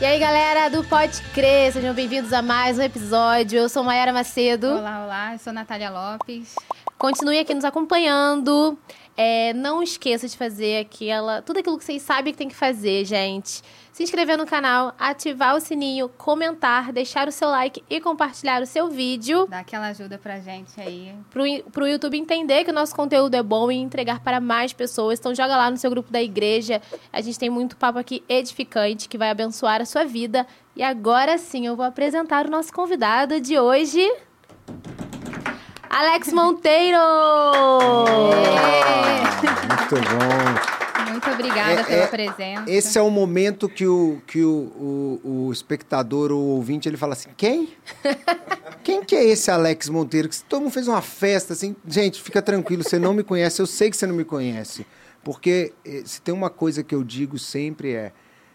E aí, galera do Pode Crer, sejam bem-vindos a mais um episódio. Eu sou Mayara Macedo. Olá, olá, eu sou Natália Lopes. Continue aqui nos acompanhando. É, não esqueça de fazer aquela, tudo aquilo que vocês sabem que tem que fazer, gente. Se inscrever no canal, ativar o sininho, comentar, deixar o seu like e compartilhar o seu vídeo Dá aquela ajuda pra gente aí. pro, pro YouTube entender que o nosso conteúdo é bom e entregar para mais pessoas. Então joga lá no seu grupo da igreja. A gente tem muito papo aqui edificante que vai abençoar a sua vida. E agora sim, eu vou apresentar o nosso convidado de hoje. Alex Monteiro! Muito bom. Muito obrigada É, pela é, presença. Esse é o momento que o, que o, o, o espectador, o ouvinte, ele fala assim: quem? Quem que é esse Alex Monteiro? Que todo mundo fez uma festa assim. Gente, fica tranquilo, você não me conhece, eu sei que você não me conhece. Porque eh, se tem uma coisa que eu digo sempre é: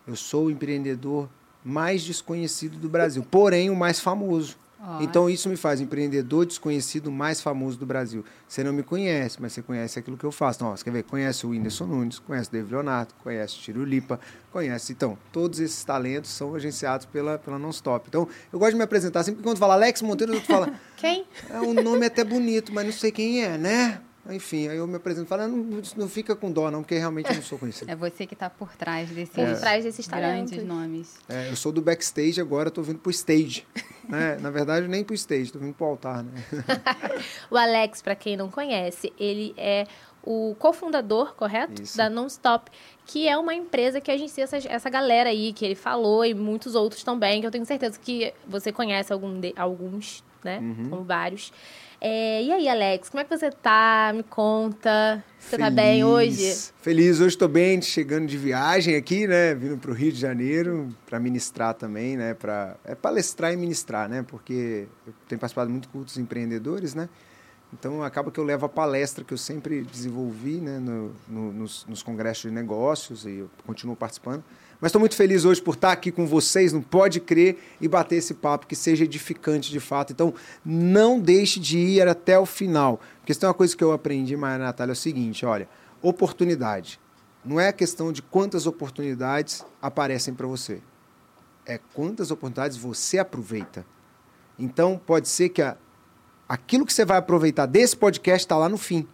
eu sou o empreendedor mais desconhecido do Brasil, porém o mais famoso. Então isso me faz empreendedor desconhecido mais famoso do Brasil. Você não me conhece, mas você conhece aquilo que eu faço. Então, ó, você quer ver? Conhece o Whindersson Nunes, conhece o David Leonardo, conhece o Tiro Lipa, conhece. Então, todos esses talentos são agenciados pela, pela Non-Stop. Então, eu gosto de me apresentar. Sempre que quando fala Alex Monteiro, eu falo, Quem? é um nome até bonito, mas não sei quem é, né? Enfim, aí eu me apresento e falo, "Ah, não, não fica com dó não, porque realmente eu não sou conhecido. É você que tá por trás desses Por trás desses grandes nomes. É, eu sou do backstage agora, tô vindo pro stage. né? Na verdade, nem pro stage, tô vindo pro altar, né? O Alex, para quem não conhece, ele é o cofundador, correto? Isso. Da Nonstop, que é uma empresa que agencia essa, essa galera aí que ele falou e muitos outros também, que eu tenho certeza que você conhece algum de- alguns, né? Uhum. Como vários. É, e aí, Alex, como é que você tá? Me conta. Você tá bem hoje? Feliz, hoje estou bem, chegando de viagem aqui, né? Vindo para o Rio de Janeiro para ministrar também, né? Pra, é palestrar e ministrar, né? Porque eu tenho participado muito de cultos empreendedores, né? Então acaba que eu levo a palestra que eu sempre desenvolvi, né? No, no- nos, nos congressos de negócios e eu continuo participando. Mas estou muito feliz hoje por estar aqui com vocês, não pode crer, e bater esse papo que seja edificante de fato. Então, não deixe de ir até o final. Porque se tem uma coisa que eu aprendi, Maria Natália, é o seguinte: olha, oportunidade. Não é a questão de quantas oportunidades aparecem para você. É quantas oportunidades você aproveita. Então, pode ser que a- aquilo que você vai aproveitar desse podcast está lá no fim.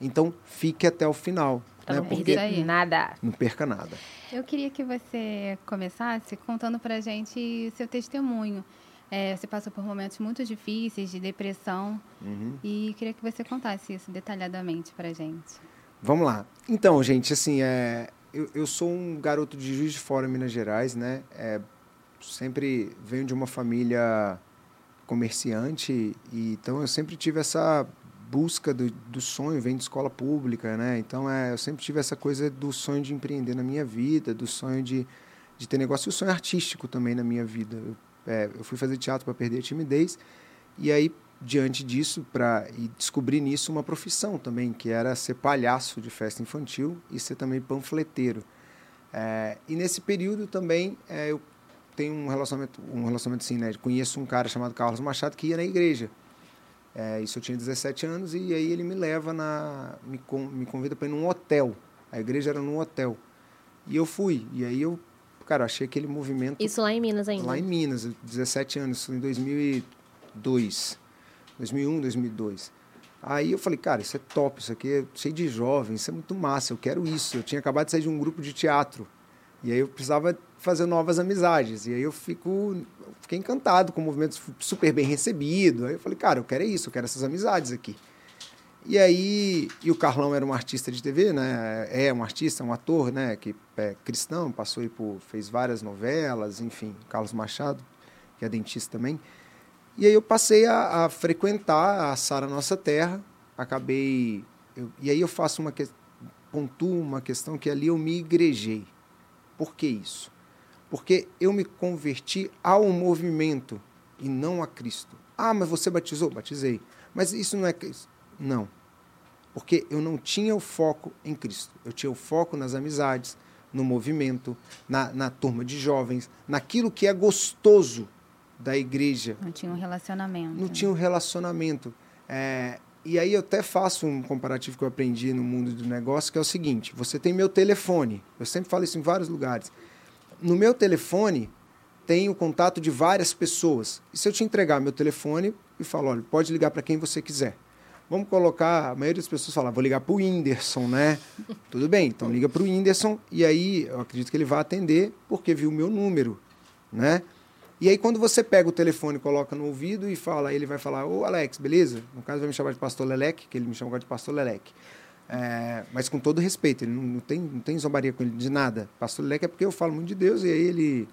Então, fique até o final. Pra né? não Porque perder nada. não perca nada. Eu queria que você começasse contando pra gente seu testemunho. É, você passou por momentos muito difíceis de depressão Uhum. e queria que você contasse isso detalhadamente pra gente. Vamos lá. Então, gente, assim, é, eu, eu sou um garoto de Juiz de Fora, Minas Gerais, né? É, sempre venho de uma família comerciante, e, então eu sempre tive essa busca do, do sonho, venho de escola pública, né? Então, é, eu sempre tive essa coisa do sonho de empreender na minha vida, do sonho de, de ter negócio, e o sonho artístico também na minha vida. Eu, é, eu fui fazer teatro para perder a timidez, e aí diante disso para e descobri nisso uma profissão também que era ser palhaço de festa infantil e ser também panfleteiro É, e nesse período também é, eu tenho um relacionamento um relacionamento assim né conheço um cara chamado Carlos Machado que ia na igreja É, isso eu tinha 17 anos e aí ele me leva na me, me convida para ir num hotel a igreja era num hotel e eu fui e aí eu cara achei aquele movimento Isso lá em Minas ainda. Lá em Minas, 17 anos, isso em 2002. 2001, 2002. Aí eu falei, cara, isso é top, isso aqui é cheio de jovens, isso é muito massa, eu quero isso. Eu tinha acabado de sair de um grupo de teatro. E aí eu precisava fazer novas amizades. E aí eu fico, fiquei encantado com o movimento super bem recebido. Aí eu falei, cara, eu quero isso, eu quero essas amizades aqui. E aí, e o Carlão era um artista de TV, né? É um artista, um ator, né? Que é cristão, passou aí por, fez várias novelas, enfim, Carlos Machado, que é dentista também. E aí eu passei a, a frequentar a Sara Nossa Terra, acabei, eu- e aí eu faço uma que, pontuo uma questão que ali eu me igrejei. Por que isso? Porque eu me converti ao movimento e não a Cristo. Ah, mas você batizou? Batizei. Mas isso não é Cristo. Não. Porque eu não tinha o foco em Cristo. Eu tinha o foco nas amizades, no movimento, na, na turma de jovens, naquilo que é gostoso da igreja. Não tinha um relacionamento. Não tinha um relacionamento. É, e aí eu até faço um comparativo que eu aprendi no mundo do negócio, que é o seguinte: você tem meu telefone. Eu sempre falo isso em vários lugares. No meu telefone tem o contato de várias pessoas. E se eu te entregar meu telefone e falar, olha, pode ligar para quem você quiser. Vamos colocar, a maioria das pessoas fala, vou ligar para o Whindersson, né? Tudo bem, então liga para o Whindersson e aí eu acredito que ele vai atender porque viu o meu número, né? E aí quando você pega o telefone, coloca no ouvido e fala, ele vai falar, ô Alex, beleza? No caso vai me chamar de Pastor Lelec, que ele me chama agora de Pastor Lelec. É, mas com todo respeito, ele não, não, tem, não tem zombaria com ele de nada. Pastor Lelec é porque eu falo muito de Deus e aí ele,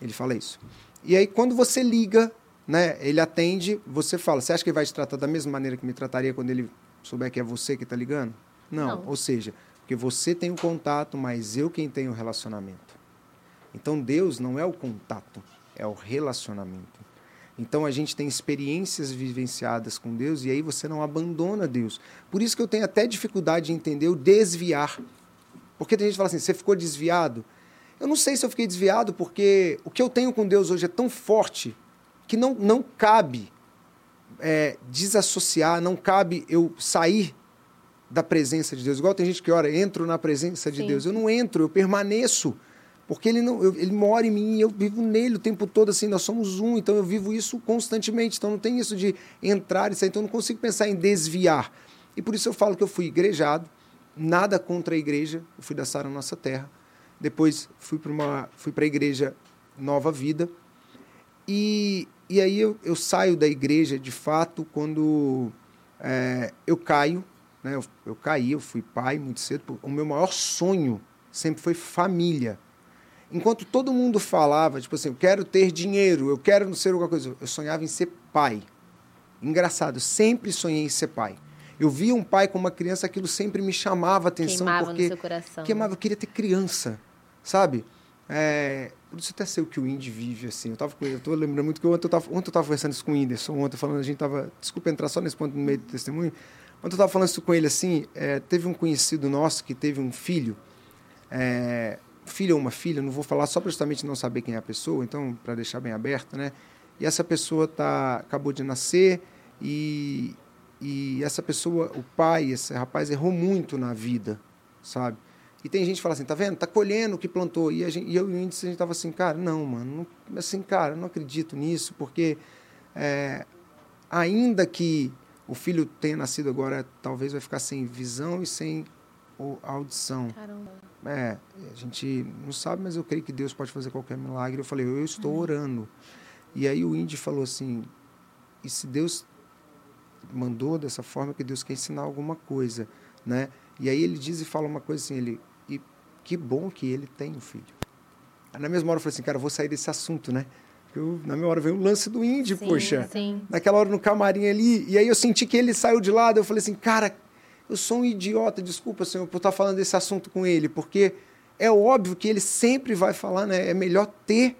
ele fala isso. E aí quando você liga né, ele atende, você fala, você acha que ele vai te tratar da mesma maneira que me trataria quando ele souber que é você que está ligando? Não. Não. Ou seja, porque você tem o contato, mas eu quem tenho o relacionamento. Então Deus não é o contato, é o relacionamento. Então a gente tem experiências vivenciadas com Deus e aí você não abandona Deus. Por isso que eu tenho até dificuldade de entender o desviar. Porque tem gente que fala assim, você ficou desviado? Eu não sei se eu fiquei desviado porque o que eu tenho com Deus hoje é tão forte que não, não cabe é, desassociar, não cabe eu sair da presença de Deus. Igual tem gente que ora, entro na presença de Sim. Deus. Eu não entro, eu permaneço. Porque ele, não, eu- ele mora em mim, eu vivo nele o tempo todo, assim, nós somos um, então eu vivo isso constantemente. Então não tem isso de entrar e sair, então eu não consigo pensar em desviar. E por isso eu falo que eu fui igrejado, nada contra a igreja, eu fui da Sara Nossa Terra. Depois fui para uma fui para a igreja Nova Vida. E, e aí eu, eu saio da igreja de fato quando é, eu caio, né? Eu, eu caí, eu fui pai muito cedo. O meu maior sonho sempre foi família. Enquanto todo mundo falava, tipo assim, eu quero ter dinheiro, eu quero não ser alguma coisa, eu sonhava em ser pai. Engraçado, eu sempre sonhei em ser pai. Eu via um pai com uma criança, aquilo sempre me chamava a atenção Queimava porque no seu coração. queimava, eu queria ter criança, sabe? É, por isso até sei o que o Indy vive, assim. Eu tava com ele, eu tô lembrando muito que ontem eu tava, ontem eu tava conversando isso com o Whindersson, ontem falando, a gente tava, desculpa entrar só nesse ponto no meio do testemunho, ontem eu tava falando isso com ele, assim, é, teve um conhecido nosso que teve um filho, é, filho ou uma filha, não vou falar só para justamente não saber quem é a pessoa, então, para deixar bem aberto, né? E essa pessoa tá, acabou de nascer e, e essa pessoa, o pai, esse rapaz, errou muito na vida, sabe? E tem gente que fala assim, tá vendo? Tá colhendo o que plantou. E, gente, e eu e o índice, a gente tava assim, cara, não, mano. Não, assim, cara, não acredito nisso, porque é, ainda que o filho tenha nascido agora, talvez vai ficar sem visão e sem audição. Caramba. É, a gente não sabe, mas eu creio que Deus pode fazer qualquer milagre. Eu falei, eu estou orando. E aí o Indy falou assim, e se Deus mandou dessa forma, que Deus quer ensinar alguma coisa, né? E aí ele diz e fala uma coisa assim, ele, e que bom que ele tem um filho. Aí na mesma hora eu falei assim, cara, eu vou sair desse assunto, né? Eu, na mesma hora veio o lance do Indy, Sim, poxa Sim. naquela hora no camarim ali, e aí eu senti que ele saiu de lado, eu falei assim, cara, eu sou um idiota, desculpa, senhor, por estar falando desse assunto com ele, porque é óbvio que ele sempre vai falar, né, é melhor ter,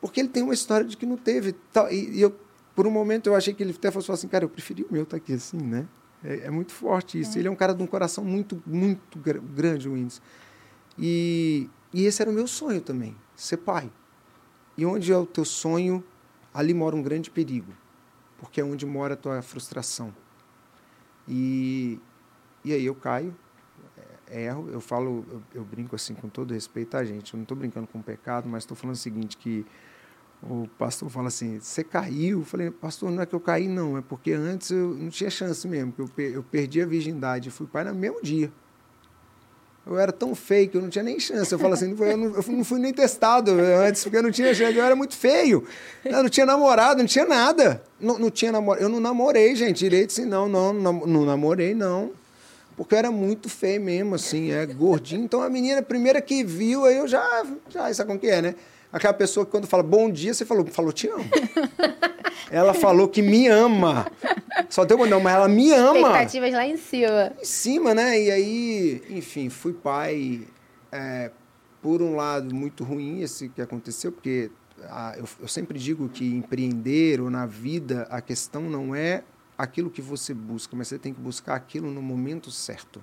porque ele tem uma história de que não teve, e, eu, por um momento eu achei que ele até fosse falar assim, cara, eu preferi o meu estar aqui assim, né, é, é muito forte isso, ele é um cara de um coração muito, muito gra- grande, o Whindersson, e, e esse era o meu sonho também, ser pai, e onde é o teu sonho, ali mora um grande perigo, porque é onde mora a tua frustração. E, e aí eu caio, é, erro, eu falo, eu, eu brinco assim com todo respeito, tá, gente? Eu não estou brincando com pecado, mas estou falando o seguinte, que o pastor fala assim, você caiu? Eu falei, pastor, não é que eu caí, não, é porque antes eu não tinha chance mesmo, eu, eu perdi a virgindade, fui pai no mesmo dia. Eu era tão que eu não tinha nem chance. Eu falo assim, não eu não, eu não fui nem testado antes, porque eu não tinha chance. Eu era muito feio. Eu não tinha namorado, não tinha nada. Não, não tinha namorado. Eu não namorei, gente, direito assim, não, não, não, não namorei, não. Porque eu era muito feio mesmo, assim, é gordinho. Então a menina, a primeira que viu, aí eu já, já sabe como que é, né? Aquela pessoa que quando fala bom dia, você falou, falou te amo. ela falou que me ama. Só deu não, mas ela me ama Expectativas lá em cima. em cima, né? E aí, enfim, fui pai. é, por um lado, muito ruim esse que aconteceu, porque ah, eu, eu sempre digo que empreender ou na vida, a questão não é aquilo que você busca, mas você tem que buscar aquilo no momento certo.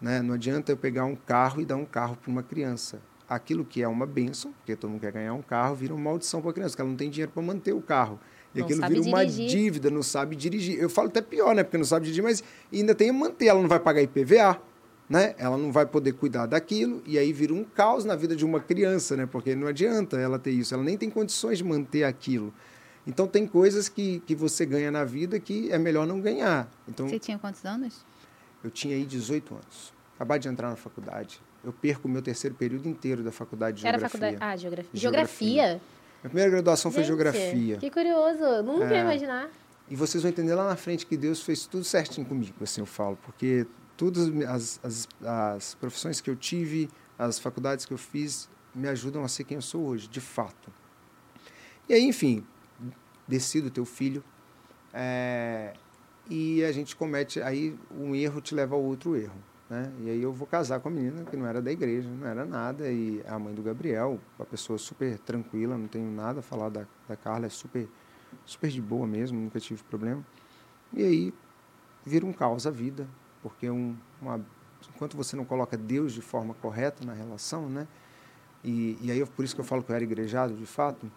Né? Não adianta eu pegar um carro e dar um carro para uma criança. Aquilo que é uma benção, porque todo mundo quer ganhar um carro, vira uma maldição para a criança, porque ela não tem dinheiro para manter o carro. E Não aquilo vira uma dirigir. dívida, não sabe dirigir. Eu falo até pior, né? Porque não sabe dirigir, mas ainda tem a manter. Ela não vai pagar IPVA, né? Ela não vai poder cuidar daquilo, e aí vira um caos na vida de uma criança, né? Porque não adianta ela ter isso, ela nem tem condições de manter aquilo. Então tem coisas que, que você ganha na vida que é melhor não ganhar. Então Você tinha quantos anos? eu tinha aí 18 anos. Acabei de entrar na faculdade. Eu perco o meu terceiro período inteiro da faculdade de Era geografia. faculdade. Ah, geografia. Geografia. Geografia. Minha primeira graduação foi Gente, geografia. Que curioso. Nunca ia É. imaginar. E vocês vão entender lá na frente que Deus fez tudo certinho comigo, assim eu falo, porque todas as, as, as profissões que eu tive, as faculdades que eu fiz, me ajudam a ser quem eu sou hoje, de fato. E aí, enfim, decido ter o filho, é, e a gente comete, aí um erro te leva ao outro erro. Né? E aí eu vou casar com a menina que não era da igreja, não era nada, e a mãe do Gabriel, uma pessoa super tranquila, não tenho nada a falar da, da Carla, é super super de boa mesmo, nunca tive problema. E aí vira um caos a vida, porque um, uma, enquanto você não coloca Deus de forma correta na relação, né? E, e aí eu, por isso que eu falo que eu era igrejado, de fato.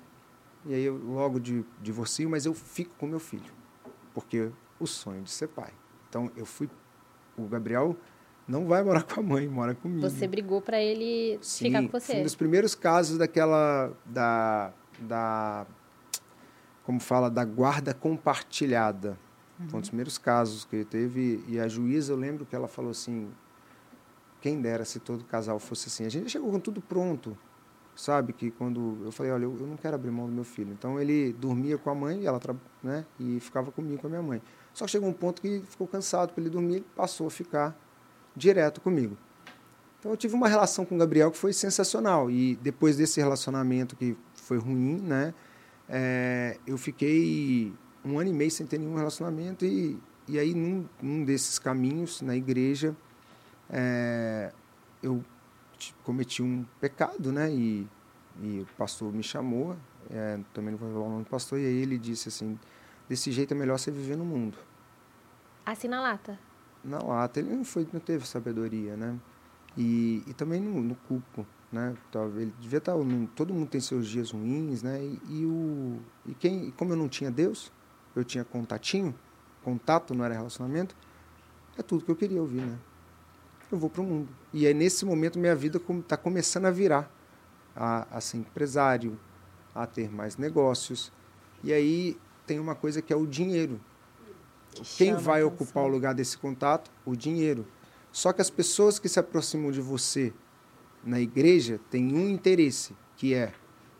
E aí eu logo de, divorcio, mas eu fico com meu filho, porque o sonho de ser pai. Então eu fui, o Gabriel não vai morar com a mãe, mora comigo. Você brigou pra ele ficar com você. um dos primeiros casos daquela da, da como fala da guarda compartilhada. Foi um dos primeiros casos que teve e a juíza eu lembro que ela falou assim, quem dera se todo casal fosse assim. A gente chegou com tudo pronto, sabe que quando eu falei, olha, eu, eu não quero abrir mão do meu filho. Então ele dormia com a mãe, ela tra- né, e ficava comigo com a minha mãe. Só que chegou um ponto que ficou cansado para ele dormir, ele passou a ficar direto comigo. Então eu tive uma relação com o Gabriel que foi sensacional. E depois desse relacionamento que foi ruim, né? é, eu fiquei um ano e meio sem ter nenhum relacionamento. E, e aí, num, num desses caminhos, na igreja, é, eu cometi um pecado, né? E, e o pastor me chamou, é, também não vou falar o nome do pastor, e aí ele disse assim: desse jeito é melhor você viver no mundo Assim na lata. Na lata. Ele não foi não teve sabedoria né? E, e também no, no né? Talvez ele devia estar num- todo mundo tem seus dias ruins né? E, e o e quem como eu não tinha Deus eu tinha contatinho contato não era relacionamento é tudo que eu queria ouvir né? Eu vou para o mundo. E é nesse momento minha vida está começando a virar a, a ser empresário a ter mais negócios. E aí tem uma coisa que é o dinheiro quem Chama vai ocupar o lugar desse contato? O dinheiro. Só que as pessoas que se aproximam de você na igreja têm um interesse, que é,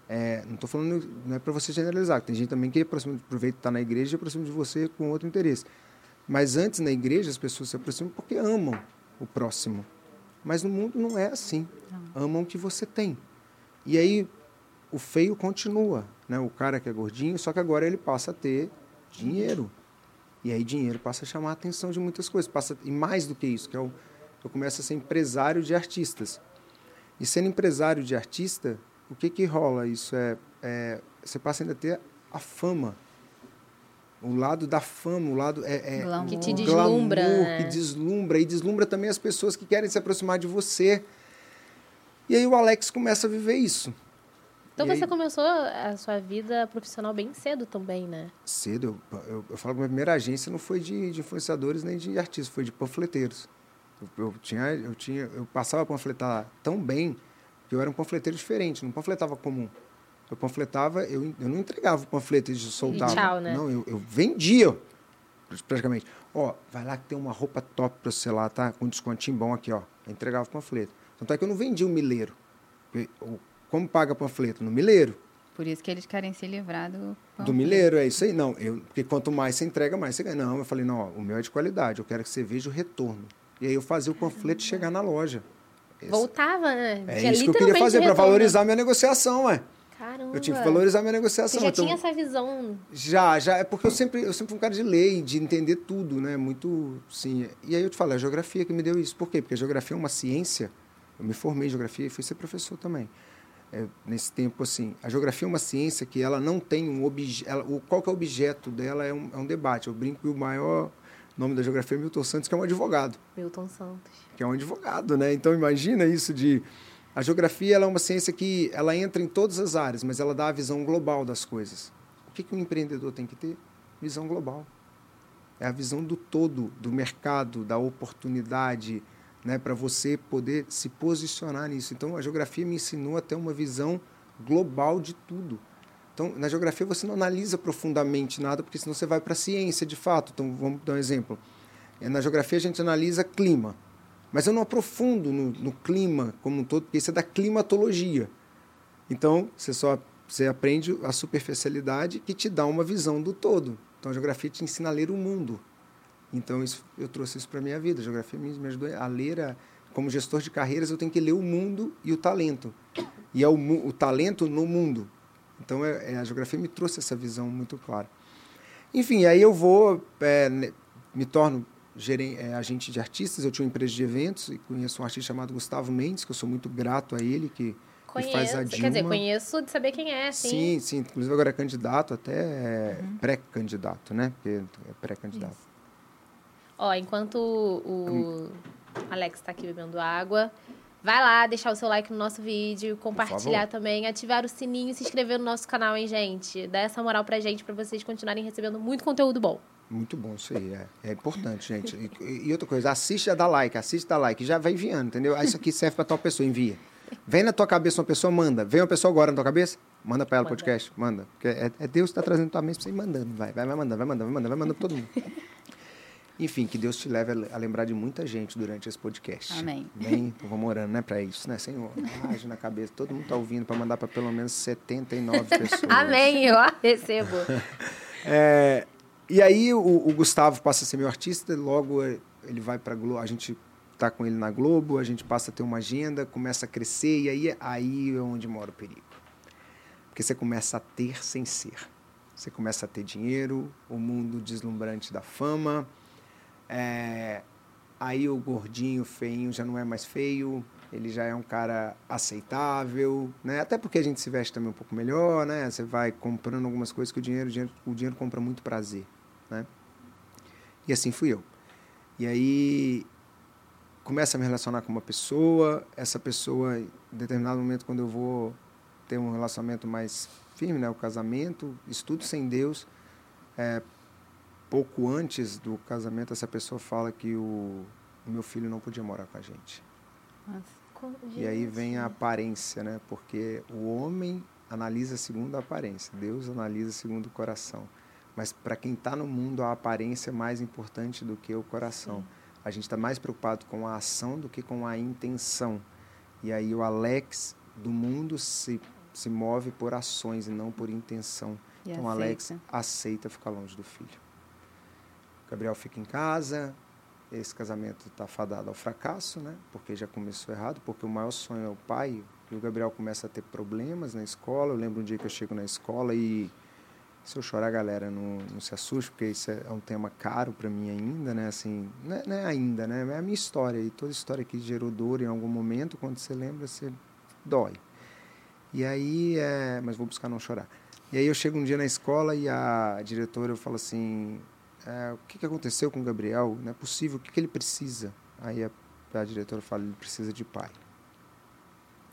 é, não estou falando, não é para você generalizar, tem gente também que aproxima, aproveita estar na igreja e aproxima de você com outro interesse. Mas antes na igreja as pessoas se aproximam porque amam o próximo. Mas no mundo não é assim. Amam o que você tem. E aí o feio continua, né? O cara que é gordinho, só que agora ele passa a ter dinheiro. E aí dinheiro passa a chamar a atenção de muitas coisas. Passa, e mais do que isso, que é o, eu começo a ser empresário de artistas. E sendo empresário de artista, o que que rola? Isso é, é você passa ainda a ter a fama. O lado da fama, o lado é, é Glamour. Que te o deslumbra, glamour, né? que deslumbra e deslumbra também as pessoas que querem se aproximar de você. E aí o Alex começa a viver isso. Então E você aí- começou a sua vida profissional bem cedo também, né? cedo, eu, eu, eu falo que a minha primeira agência não foi de, de influenciadores nem de artistas, foi de panfleteiros. Eu, eu tinha, eu tinha, eu passava a panfletar tão bem que eu era um panfleteiro diferente, não panfletava comum. Eu panfletava, eu, eu não entregava o panfleto e soltava. tchau, né? Não, eu, eu vendia praticamente. Ó, vai lá que tem uma roupa top para você lá, tá? Com descontinho bom aqui, ó. Eu entregava o panfleto. Tanto é que eu não vendia o mileiro. Porque, o- Como paga panfleto? No mileiro. Por isso que eles querem se livrar do pão. Do milheiro, é isso aí. Não, eu, porque quanto mais você entrega, mais você ganha. Não, eu falei, não, ó, o meu é de qualidade, eu quero que você veja o retorno. E aí eu fazia o panfleto chegar na loja. Esse- Voltava, né? é Tinha isso que eu queria fazer para valorizar minha negociação, ué. Caramba. Eu tinha que valorizar minha negociação. Você já então- tinha essa visão. Já, já, é porque eu sempre, eu sempre fui um cara de lei, de entender tudo, né? Muito, sim. E aí eu te falo, é a geografia que me deu isso. Por quê? Porque a geografia é uma ciência. Eu me formei em geografia e fui ser professor também. É, nesse tempo assim. A geografia é uma ciência que ela não tem um objeto. Qual que é o objeto dela é um, é um debate. Eu brinco que o maior nome da geografia é Milton Santos, que é um advogado. Milton Santos. Que é um advogado, né? Então imagina isso de a geografia ela é uma ciência que ela entra em todas as áreas, mas ela dá a visão global das coisas. O que, que um empreendedor tem que ter? Visão global. É a visão do todo, do mercado, da oportunidade, né, para você poder se posicionar nisso. Então, a geografia me ensinou a ter uma visão global de tudo. Então, na geografia você não analisa profundamente nada, porque senão você vai para a ciência de fato. Então, vamos dar um exemplo. Na geografia a gente analisa clima, mas eu não aprofundo no, no clima como um todo, porque isso é da climatologia. Então, você só você aprende a superficialidade que te dá uma visão do todo. Então, a geografia te ensina a ler o mundo. Então, isso, eu trouxe isso para a minha vida. A geografia me, me ajudou a ler, a, como gestor de carreiras, eu tenho que ler o mundo e o talento. E é o, o talento no mundo. Então, é, é, a geografia me trouxe essa visão muito clara. Enfim, aí eu vou, é, me torno é, agente de artistas. Eu tinha uma empresa de eventos e conheço um artista chamado Gustavo Mendes, que eu sou muito grato a ele, que Conheço, faz a Dilma. quer dizer, conheço de saber quem é, sim. Sim, sim. Inclusive agora é candidato, até é uhum. pré-candidato, né? Porque é pré-candidato. Ó, enquanto o Alex está aqui bebendo água, vai lá deixar o seu like no nosso vídeo, compartilhar também, ativar o sininho e se inscrever no nosso canal, hein, gente? Dá essa moral pra gente, pra vocês continuarem recebendo muito conteúdo bom. Muito bom isso aí, é, é importante, gente. E, e, outra coisa, assiste a dar like, assiste dar like, já vai enviando, entendeu? Ah, isso aqui serve para tal pessoa, envia. Vem na tua cabeça uma pessoa, manda. Vem uma pessoa agora na tua cabeça, manda para ela o podcast, manda. Porque é, é Deus que está trazendo tua mente para você ir mandando, vai, vai, vai mandando, vai mandando, vai mandando, vai mandando para todo mundo. Enfim, que Deus te leve a lembrar de muita gente durante esse podcast. Amém. Bem, então vamos orando, né, para isso, né, Senhor? Age na cabeça, todo mundo tá ouvindo para mandar para pelo menos 79 pessoas. Amém, eu recebo. é, e aí o, o, Gustavo passa a ser meu artista, logo ele vai para Globo, a gente tá com ele na Globo, a gente passa a ter uma agenda, começa a crescer e aí aí é onde mora o perigo. Porque você começa a ter sem ser. Você começa a ter dinheiro, o mundo deslumbrante da fama, é, aí o gordinho, feinho já não é mais feio, ele já é um cara aceitável, né? Até porque a gente se veste também um pouco melhor, né? Você vai comprando algumas coisas que o dinheiro, o dinheiro, o dinheiro compra muito prazer né? E assim fui eu. E aí começa a me relacionar com uma pessoa, essa pessoa, em determinado momento, quando eu vou ter um relacionamento mais firme, né, o casamento, estudo sem Deus, é, pouco antes do casamento, essa pessoa fala que o, o meu filho não podia morar com a gente. Nossa. E aí vem a aparência, né? Porque o homem analisa segundo a aparência, Deus analisa segundo o coração. Mas para quem está no mundo, a aparência é mais importante do que o coração. Sim. A gente está mais preocupado com a ação do que com a intenção. E aí o Alex do mundo se, se move por ações e não por intenção. E então o Alex aceita ficar longe do filho. Gabriel fica em casa, esse casamento está fadado ao fracasso, né? Porque já começou errado, porque o maior sonho é o pai. E o Gabriel começa a ter problemas na escola. Eu lembro um dia que eu chego na escola e se eu chorar, galera, não, não se assuste, porque isso é, um tema caro para mim ainda, né? Assim, não é, não é, ainda, né? É a minha história. E toda história que gerou dor em algum momento, quando você lembra, você dói. E aí, é... mas vou buscar não chorar. E aí eu chego um dia na escola e a diretora fala assim, é, o que, que aconteceu com o Gabriel? Não é possível, o que, que ele precisa? Aí a, a diretora fala, ele precisa de pai.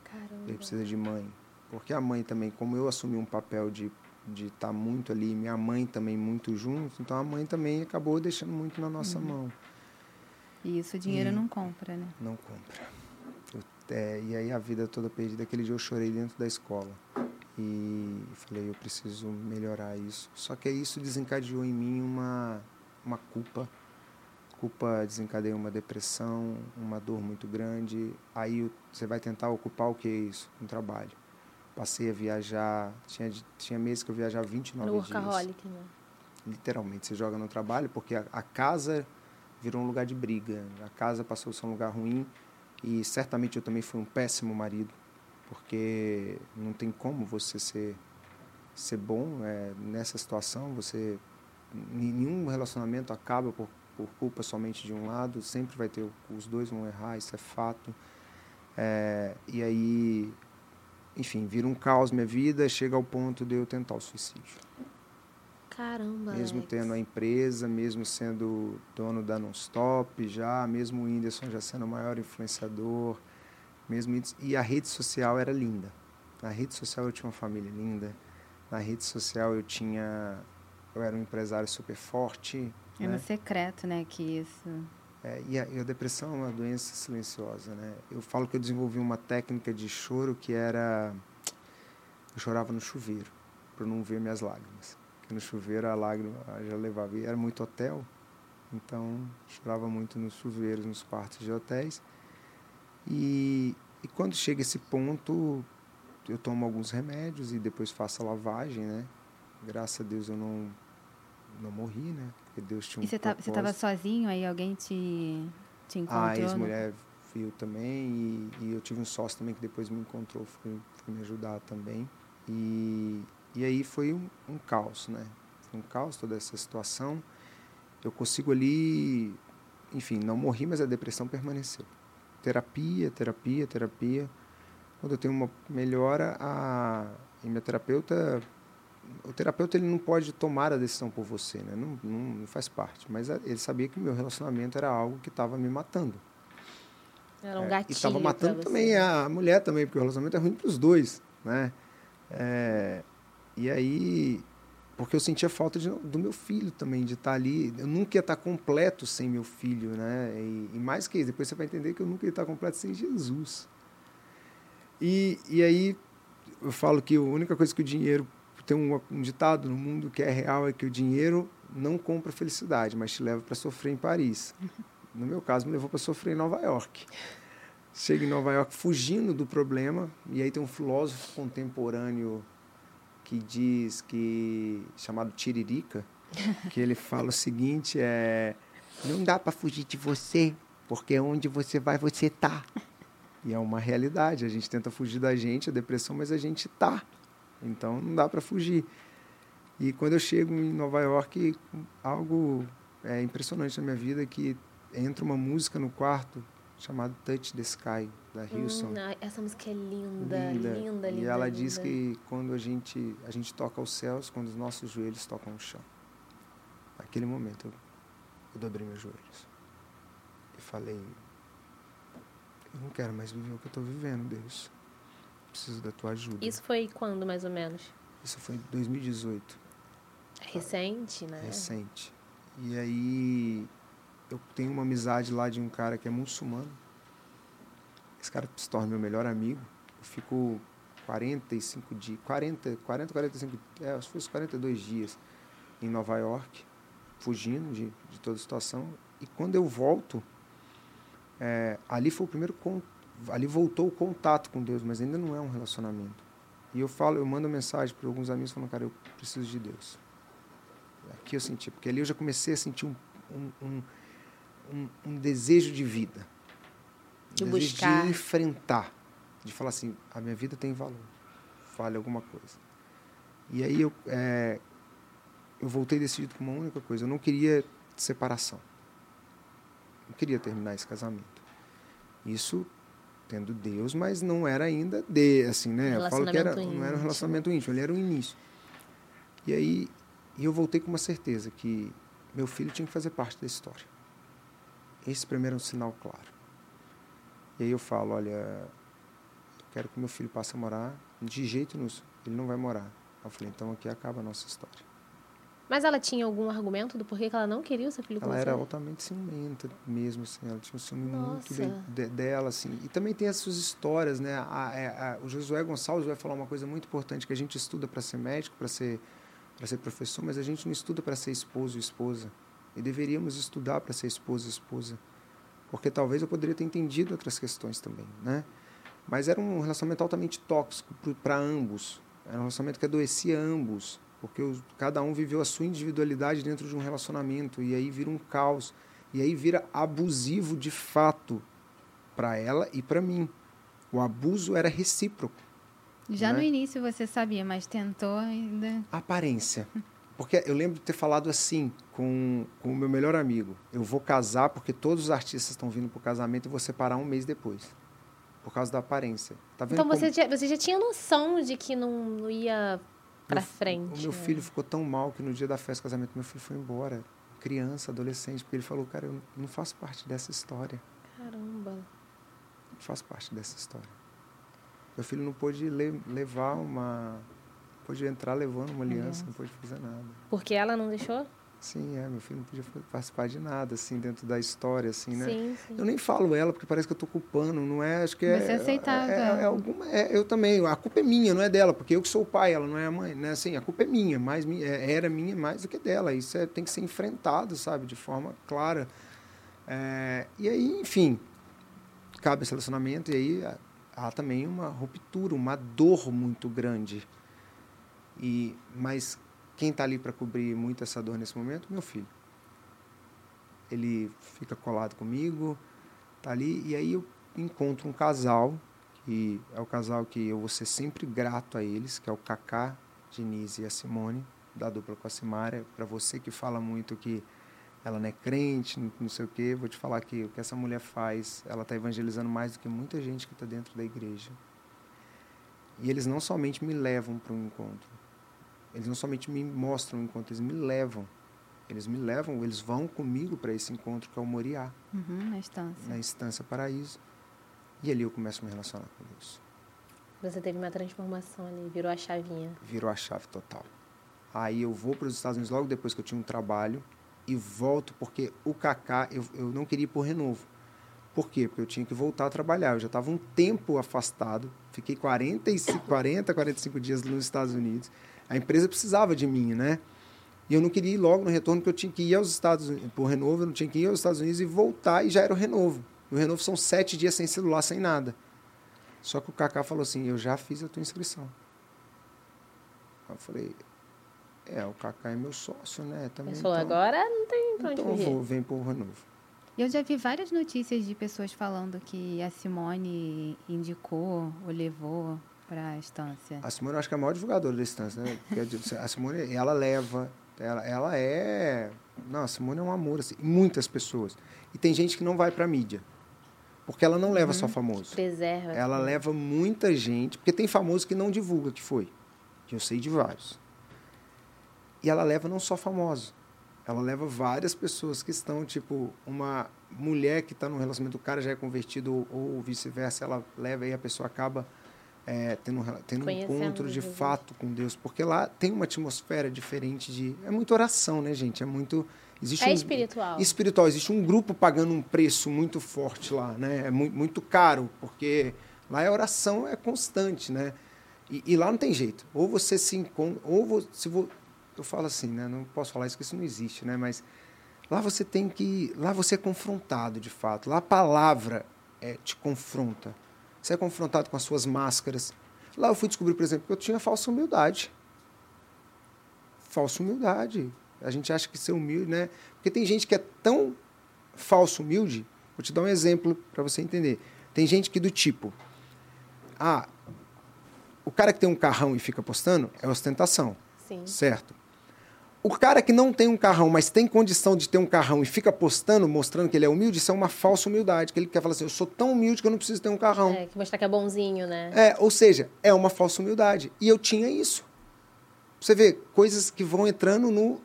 Caramba. Ele precisa de mãe. Porque a mãe também, como eu assumi um papel de de estar tá muito ali, minha mãe também muito junto, então a mãe também acabou deixando muito na nossa uhum. mão. E isso o dinheiro e não compra, né? Não compra. Eu, é, e aí a vida toda perdida, aquele dia eu chorei dentro da escola. E falei, eu preciso melhorar isso. Só que isso desencadeou em mim uma, uma culpa. Culpa desencadeia uma depressão, uma dor muito grande. Aí você vai tentar ocupar o que é isso? Um trabalho Passei a viajar, tinha, tinha meses que eu viajava 29 no dias. Workaholic, né? Literalmente, você joga no trabalho, porque a, a, casa virou um lugar de briga. A casa passou a ser um lugar ruim e certamente eu também fui um péssimo marido, porque não tem como você ser, ser bom é, nessa situação. Você Nenhum relacionamento acaba por, por culpa somente de um lado, sempre vai ter, os dois vão errar, isso é fato. É, e aí enfim, vira um caos minha vida, chega ao ponto de eu tentar o suicídio. Caramba. Mesmo Alex. tendo a empresa, mesmo sendo dono da Nonstop já, mesmo o Whindersson já sendo o maior influenciador, mesmo e a rede social era linda. Na rede social eu tinha uma família linda. Na rede social eu tinha eu era um empresário super forte, É né? no secreto, né, que isso... É, e, a, e a depressão é uma doença silenciosa, né? Eu falo que eu desenvolvi uma técnica de choro que era eu chorava no chuveiro para não ver minhas lágrimas. Porque no chuveiro a lágrima já levava e era muito hotel, então chorava muito nos chuveiros, nos quartos de hotéis. E, e quando chega esse ponto, eu tomo alguns remédios e depois faço a lavagem, né? Graças a Deus eu não não morri, né? Porque Deus tinha um E você tá- você estava propósito. sozinho, aí alguém te, te encontrou? A no- ex-mulher viu também e, e eu tive um sócio também que depois me encontrou, foi, foi me ajudar também. E, e aí foi um, um caos, né? Foi um caos toda essa situação. Eu consigo ali, enfim, não morri, mas a depressão permaneceu. Terapia, terapia, terapia. Quando eu tenho uma melhora, a, e minha terapeuta o terapeuta ele não pode tomar a decisão por você, né? não, não, não faz parte. Mas ele sabia que meu relacionamento era algo que estava me matando. Era um É, gatilho. E estava matando também a mulher também, porque o relacionamento é ruim para os dois, né? É, e aí, porque eu sentia falta de- do meu filho também, de estar ali. Eu nunca ia estar completo sem meu filho, né? E, e mais que isso, depois você vai entender que eu nunca ia estar completo sem Jesus. E, e aí, eu falo que a única coisa que o dinheiro. Tem um, um ditado no mundo que é real: é que o dinheiro não compra felicidade, mas te leva para sofrer em Paris. No meu caso, me levou para sofrer em Nova York. Chego em Nova York fugindo do problema, e aí tem um filósofo contemporâneo que diz que chamado Tiririca, que ele fala o seguinte, é não dá para fugir de você, porque onde você vai, você tá. E é uma realidade, a gente tenta fugir da gente, a depressão, mas a gente tá. Então não dá para fugir. E quando eu chego em Nova York, algo é, impressionante na minha vida é que entra uma música no quarto chamada Touch the Sky, da. Hum, essa música é linda, linda, linda. E ela linda. diz que quando a gente, a gente toca os céus, quando os nossos joelhos tocam o chão. Naquele momento eu, eu dobrei meus joelhos. E falei, eu não quero mais viver o que eu estou vivendo, Deus. Preciso da tua ajuda. Isso foi quando, mais ou menos? Isso foi em 2018. É Recente, né? recente. E aí eu tenho uma amizade lá de um cara que é muçulmano. Esse cara se torna meu melhor amigo. Eu fico 45 dias, 40, 40, 45, é, acho que foi uns 42 dias em Nova York, fugindo de, de toda a situação. E quando eu volto, é, ali foi o primeiro ali voltou o contato com Deus, mas ainda não é um relacionamento. E eu falo, eu mando mensagem para alguns amigos falando, cara, eu preciso de Deus. Aqui eu senti, porque ali eu já comecei a sentir um, um, um, um desejo de vida. De desejo buscar. de enfrentar. De falar assim, a minha vida tem valor. Fale alguma coisa. E aí eu, é, eu voltei decidido com uma única coisa. Eu não queria separação. Não queria terminar esse casamento. Isso tendo Deus, mas não era ainda de, assim, né? Eu falo que era, não era um relacionamento íntimo, ele era o início. E aí eu voltei com uma certeza que meu filho tinha que fazer parte da história. Esse primeiro é um sinal claro. E aí eu falo, olha, eu quero que meu filho passe a morar, de jeito nenhum, ele não vai morar. Eu falei, então aqui acaba a nossa história. Mas ela tinha algum argumento do porquê que ela não queria o seu filho com Ela era altamente ciumenta mesmo, assim, ela tinha um ciúme muito de- dela, assim. E também tem as suas histórias, né? A, a- a- o Josué Gonçalves vai falar uma coisa muito importante, que a gente estuda para ser médico, para ser, para ser professor, mas a gente não estuda para ser esposo e esposa. E deveríamos estudar para ser esposo e esposa. Porque talvez eu poderia ter entendido outras questões também, né? Mas era um relacionamento altamente tóxico para ambos. Era um relacionamento que adoecia ambos, porque os- cada um viveu a sua individualidade dentro de um relacionamento e aí vira um caos e aí vira abusivo de fato para ela e para mim. O abuso era recíproco, Já né? no início você sabia, mas tentou ainda. aparência. Porque eu lembro de ter falado assim com, com o meu melhor amigo: eu vou casar porque todos os artistas estão vindo para o casamento e vou separar um mês depois. por causa da aparência. Tá vendo Então como você, já, você já tinha noção de que não, não ia fi- frente. O meu né? filho ficou tão mal que no dia da festa do casamento meu filho foi embora. Criança, adolescente, porque ele falou, cara, eu não faço parte dessa história. Caramba. Não faço parte dessa história. Meu filho não pôde le- levar uma. Pôde entrar levando uma aliança, não pôde fazer nada. Porque ela não deixou? Sim, é, meu filho não podia participar de nada, assim, dentro da história, assim, né? Sim, sim. Eu nem falo ela porque parece que eu tô culpando, não é? Acho que é. Você aceitava É, é, é alguma, é, eu também. A culpa é minha, não é dela, porque eu que sou o pai, ela não é a mãe, né? Assim, a culpa é minha, mais minha, é- era minha mais do que dela. Isso é- tem que ser enfrentado, sabe, de forma clara. É, e aí, enfim, cabe esse relacionamento e aí há também uma ruptura, uma dor muito grande. E mas quem está ali para cobrir muito essa dor nesse momento? Meu filho. Ele fica colado comigo, tá ali e aí eu encontro um casal que é o casal que eu vou ser sempre grato a eles, que é o Kaká, Diniz e a Simone, da dupla com a Simária. Para você que fala muito que ela não é crente, não- sei o quê, vou te falar que o que essa mulher faz, ela está evangelizando mais do que muita gente que está dentro da igreja. E eles não somente me levam para um encontro, eles não somente me mostram o encontro, eles me levam. Eles me levam, eles vão comigo para esse encontro que é o Moriá, Uhum, na estância. na Estância Paraíso. E ali eu começo a me relacionar com Deus. Você teve uma transformação ali, virou a chavinha. Virou a chave total. Aí eu vou para os Estados Unidos logo depois que eu tinha um trabalho e volto porque o Kaká, eu, eu não queria ir por renovo. Por quê? Porque eu tinha que voltar a trabalhar. Eu já estava um tempo afastado, fiquei 45, 40, 45 dias nos Estados Unidos. A empresa precisava de mim, né? E eu não queria ir logo no retorno, porque eu tinha que ir aos Estados Unidos, por renovo, eu não tinha que ir aos Estados Unidos e voltar, e já era o renovo. E o renovo são sete dias sem celular, sem nada. Só que o Kaká falou assim, eu já fiz a tua inscrição. Eu falei, é, o Kaká é meu sócio, né? Também, Ele falou, então, agora não tem pra onde então vou, vem por renovo. Eu já vi várias notícias de pessoas falando que a Simone indicou ou levou para a estância. A Simone eu acho que é a maior divulgadora da instância, né? Porque a Simone, ela leva, ela, ela é... Não, a Simone é um amor, assim, muitas pessoas. E tem gente que não vai pra mídia, porque ela não leva só famoso. Preserva. Ela assim. leva muita gente, porque tem famoso que não divulga que foi, que eu sei de vários. E ela leva não só famosos, ela leva várias pessoas que estão, tipo, uma mulher que está num relacionamento, o cara já é convertido ou, ou vice-versa, ela leva e a pessoa acaba é, tendo, um tendo um encontro de Jesus. fato com Deus, porque lá tem uma atmosfera diferente de... É muito oração, né, gente? É muito... Existe É um- espiritual. espiritual. Existe um grupo pagando um preço muito forte lá, né? É muito, muito caro, porque lá a oração é constante, né? E, e lá não tem jeito. Ou você se encontra, ou vo- se vo, eu falo assim, né? Não posso falar isso porque isso não existe, né? Mas lá você tem que, lá você é confrontado de fato. Lá a palavra é, te confronta. Você é confrontado com as suas máscaras. Lá eu fui descobrir, por exemplo, que eu tinha falsa humildade. Falsa humildade. A gente acha que ser humilde, né? Porque tem gente que é tão falso humilde. Vou te dar um exemplo para você entender. Tem gente que do tipo, ah, o cara que tem um carrão e fica postando é ostentação, Sim. certo? O cara que não tem um carrão, mas tem condição de ter um carrão e fica postando, mostrando que ele é humilde, isso é uma falsa humildade. Que ele quer falar assim, eu sou tão humilde que eu não preciso ter um carrão. É, que mostrar que é bonzinho, né? É, ou seja, é uma falsa humildade. E eu tinha isso. Você vê, coisas que vão entrando no.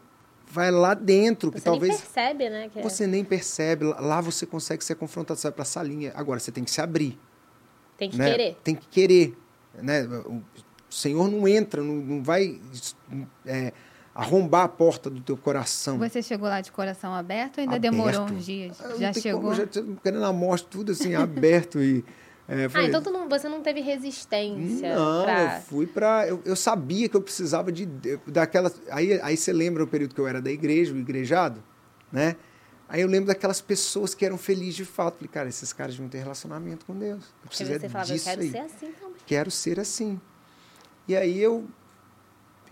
Vai lá dentro, que Você talvez. nem percebe, né? Que é- Você nem percebe. Lá- Lá você consegue ser confrontado, você vai pra salinha. Agora, você tem que se abrir. Tem que né? querer. Tem que querer. Né? O Senhor não entra, não, não vai é, arrombar a porta do teu coração. Você chegou lá de coração aberto ou ainda Aberto. demorou uns dias? Ah, não Já chegou? Como, já querendo a morte, tudo assim, aberto e. é, Ah, falei, então tu não- você não teve resistência Não, pra... eu fui pra. Eu, eu sabia que eu precisava de de- daquela. Aí, aí você lembra o período que eu era da igreja, o igrejado, né? Aí eu lembro daquelas pessoas que eram felizes de fato. Falei, cara, esses caras vão ter relacionamento com Deus. Eu preciso é você falava, eu disso quero aí. ser assim também. Quero ser assim. E aí eu.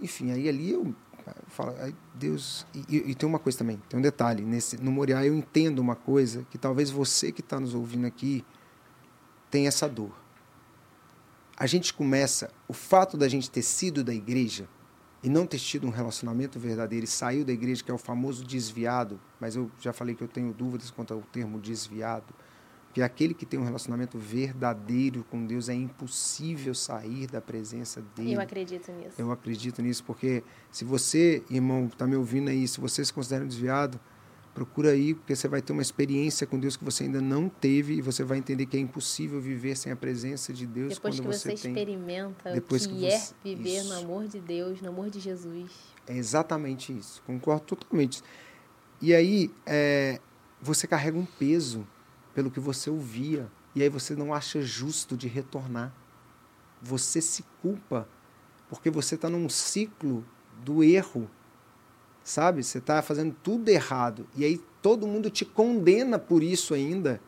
Enfim, aí ali eu. Eu falo, aí Deus. E, e- e tem uma coisa também, tem um detalhe. Nesse, no Moriá eu entendo uma coisa que talvez você que está nos ouvindo aqui tenha essa dor a gente começa, o fato da gente ter sido da igreja e não ter tido um relacionamento verdadeiro e saiu da igreja, que é o famoso desviado, mas eu já falei que eu tenho dúvidas quanto ao termo desviado, que aquele que tem um relacionamento verdadeiro com Deus é impossível sair da presença dele. Eu acredito nisso. Eu acredito nisso, porque se você, irmão, está me ouvindo aí, se você se considera um desviado, procura aí, porque você vai ter uma experiência com Deus que você ainda não teve e você vai entender que é impossível viver sem a presença de Deus Depois quando que você, tem. experimenta Depois o que, que é você- viver no Isso. amor de Deus, no amor de Jesus. É exatamente isso. Concordo totalmente. E aí, é, você carrega um peso pelo que você ouvia. E aí você não acha justo de retornar. Você se culpa porque você está num ciclo do erro. Sabe? Você está fazendo tudo errado. E aí todo mundo te condena por isso ainda.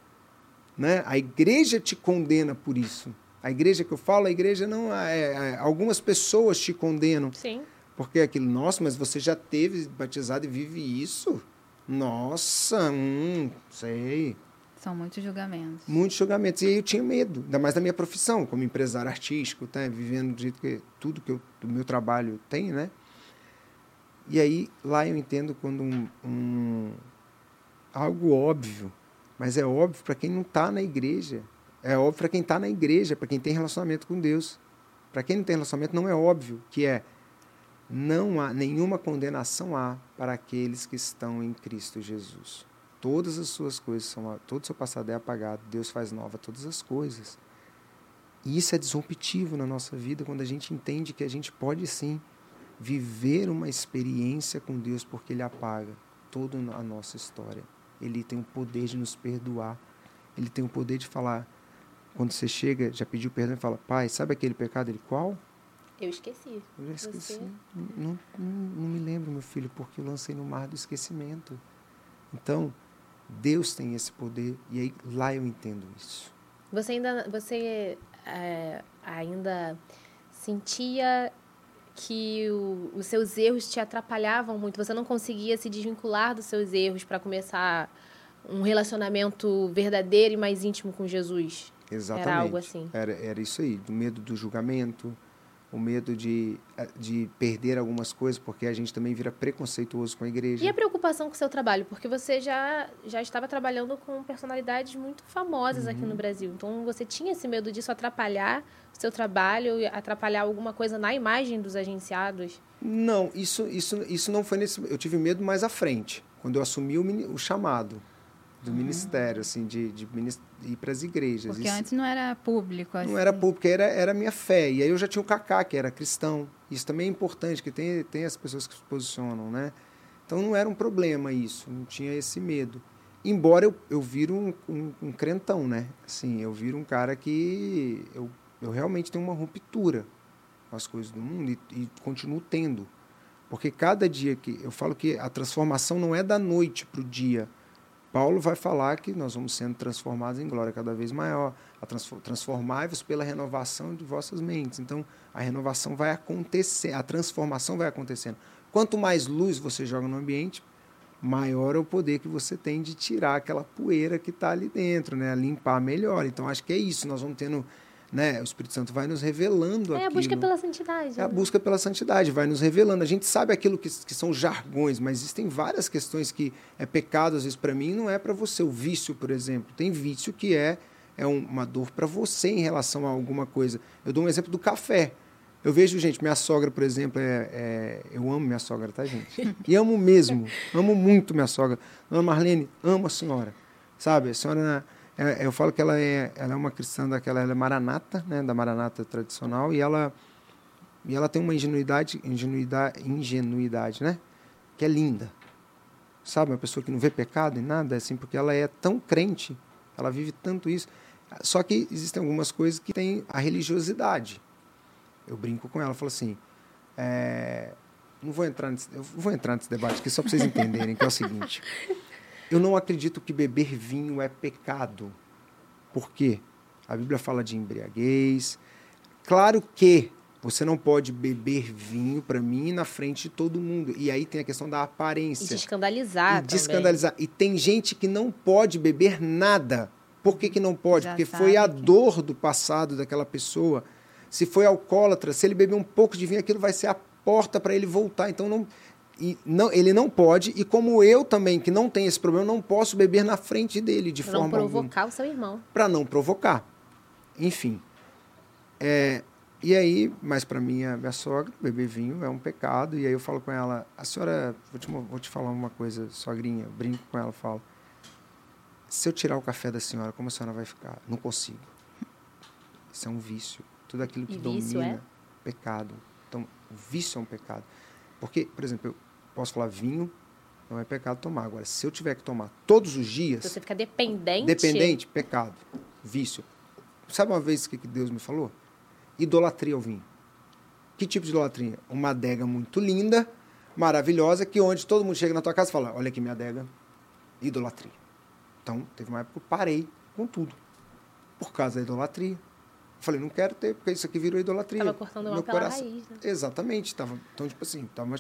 Né? A igreja te condena por isso. A igreja que eu falo, a igreja não é, é algumas pessoas te condenam Sim. porque é aquilo, nossa, mas você já teve batizado e vive isso? Nossa, hum, sei. São muitos julgamentos. Muitos julgamentos. E aí eu tinha medo, ainda mais da minha profissão, como empresário artístico, tá? vivendo do jeito que tudo que eu, do meu trabalho tem, né? E aí lá eu entendo quando um, um algo óbvio, mas é óbvio para quem não está na igreja. É óbvio para quem está na igreja, para quem tem relacionamento com Deus. Para quem não tem relacionamento, não é óbvio que é não há nenhuma condenação há para aqueles que estão em Cristo Jesus. Todas as suas coisas são, todo o seu passado é apagado, Deus faz nova todas as coisas. E isso é disruptivo na nossa vida quando a gente entende que a gente pode sim viver uma experiência com Deus porque ele apaga toda a nossa história. Ele tem o poder de nos perdoar. Ele tem o poder de falar quando você chega, já pediu perdão e fala: "Pai, sabe aquele pecado ele qual?" Eu esqueci. Eu já esqueci. Você- Não, não, não me lembro, meu filho, porque eu lancei no mar do esquecimento. Então, Deus tem esse poder e aí lá eu entendo isso. Você ainda, você é, ainda sentia que o- os seus erros te atrapalhavam muito. Você não conseguia se desvincular dos seus erros para começar um relacionamento verdadeiro e mais íntimo com Jesus. Exatamente. Era algo assim. Era, era isso aí, do medo do julgamento, o medo de, eh, de perder algumas coisas, porque a gente também vira preconceituoso com a igreja. E a preocupação com o seu trabalho? Porque você já, já estava trabalhando com personalidades muito famosas aqui Uhum. no Brasil. Então, você tinha esse medo disso atrapalhar o seu trabalho, atrapalhar alguma coisa na imagem dos agenciados? Não, isso, isso, isso não foi nesse. Eu tive medo mais à frente, quando eu assumi o, o chamado do ministério, assim, de, de ir para as igrejas. Porque Isso- antes não era público. Assim. Não era público, era, era a minha fé. E aí eu já tinha o Kaká, que era cristão. Isso também é importante, que tem, tem as pessoas que se posicionam, né? Então não era um problema isso, não tinha esse medo. Embora eu, eu viro um, um, um crentão, né? Assim, eu viro um cara que eu, eu realmente tenho uma ruptura com as coisas do mundo e, e continuo tendo. Porque cada dia que... Eu falo que a transformação não é da noite para o dia. Paulo vai falar que nós vamos sendo transformados em glória cada vez maior. Transformai-vos pela renovação de vossas mentes. Então, a renovação vai acontecer, a transformação vai acontecendo. Quanto mais luz você joga no ambiente, maior é o poder que você tem de tirar aquela poeira que está ali dentro, né? Limpar melhor. Então, acho que é isso. Nós vamos tendo, né? O Espírito Santo vai nos revelando É a busca aquilo. pela santidade. É a né? busca pela santidade, vai nos revelando. A gente sabe aquilo que, que são jargões, mas existem várias questões que é pecado, às vezes, para mim, não é para você. O vício, por exemplo. Tem vício que é, é um- uma dor para você em relação a alguma coisa. Eu dou um exemplo do café. Eu vejo, gente, minha sogra, por exemplo, é, é- eu amo minha sogra, tá, gente? E amo mesmo, amo muito minha sogra. Dona Marlene, amo a senhora. Sabe, a senhora, é, eu falo que ela é, ela é uma cristã daquela, ela é maranata, né, da maranata tradicional, e ela e ela tem uma ingenuidade, ingenuidade, ingenuidade, né? Que é linda. Sabe, uma pessoa que não vê pecado em nada, assim, porque ela é tão crente, ela vive tanto isso. Só que existem algumas coisas que têm a religiosidade. Eu brinco com ela, falo assim, é, não vou entrar nesse, eu vou entrar nesse debate aqui só para vocês entenderem, que é o seguinte. Eu não acredito que beber vinho é pecado. Por quê? A Bíblia fala de embriaguez. Claro que você não pode beber vinho para mim na frente de todo mundo. E aí tem a questão da E aparência. de escandalizar E de escandalizar. E tem gente que não pode beber nada. Por que, que não pode? Já Porque foi a que- dor do passado daquela pessoa. Se foi alcoólatra, se ele beber um pouco de vinho, aquilo vai ser a porta para ele voltar. Então não e não, ele não pode, e como eu também, que não tenho esse problema, não posso beber na frente dele de Pra não forma alguma provocar o seu irmão. para não provocar. Enfim. É, e aí, mas para minha, minha sogra, beber vinho é um pecado. E aí eu falo com ela, a senhora, vou te, vou te falar uma coisa, sogrinha, brinco com ela, falo, se eu tirar o café da senhora, como a senhora vai ficar? Não consigo. Isso é um vício. Tudo aquilo que E vício domina, é? pecado. Então, o vício é um pecado. Porque, por exemplo, eu posso falar vinho, não é pecado tomar. Agora, se eu tiver que tomar todos os dias, você fica dependente. Dependente, pecado, vício. Sabe uma vez o que que Deus me falou? Idolatria ao vinho. Que tipo de idolatria? Uma adega muito linda, maravilhosa, que onde todo mundo chega na tua casa e fala, olha aqui minha adega, idolatria. Então, teve uma época que eu parei com tudo. Por causa da idolatria. Eu falei, não quero ter, porque isso aqui virou idolatria. Tava cortando mal Meu pela coração- raiz, né? Exatamente. Tava, então, tipo assim, tava,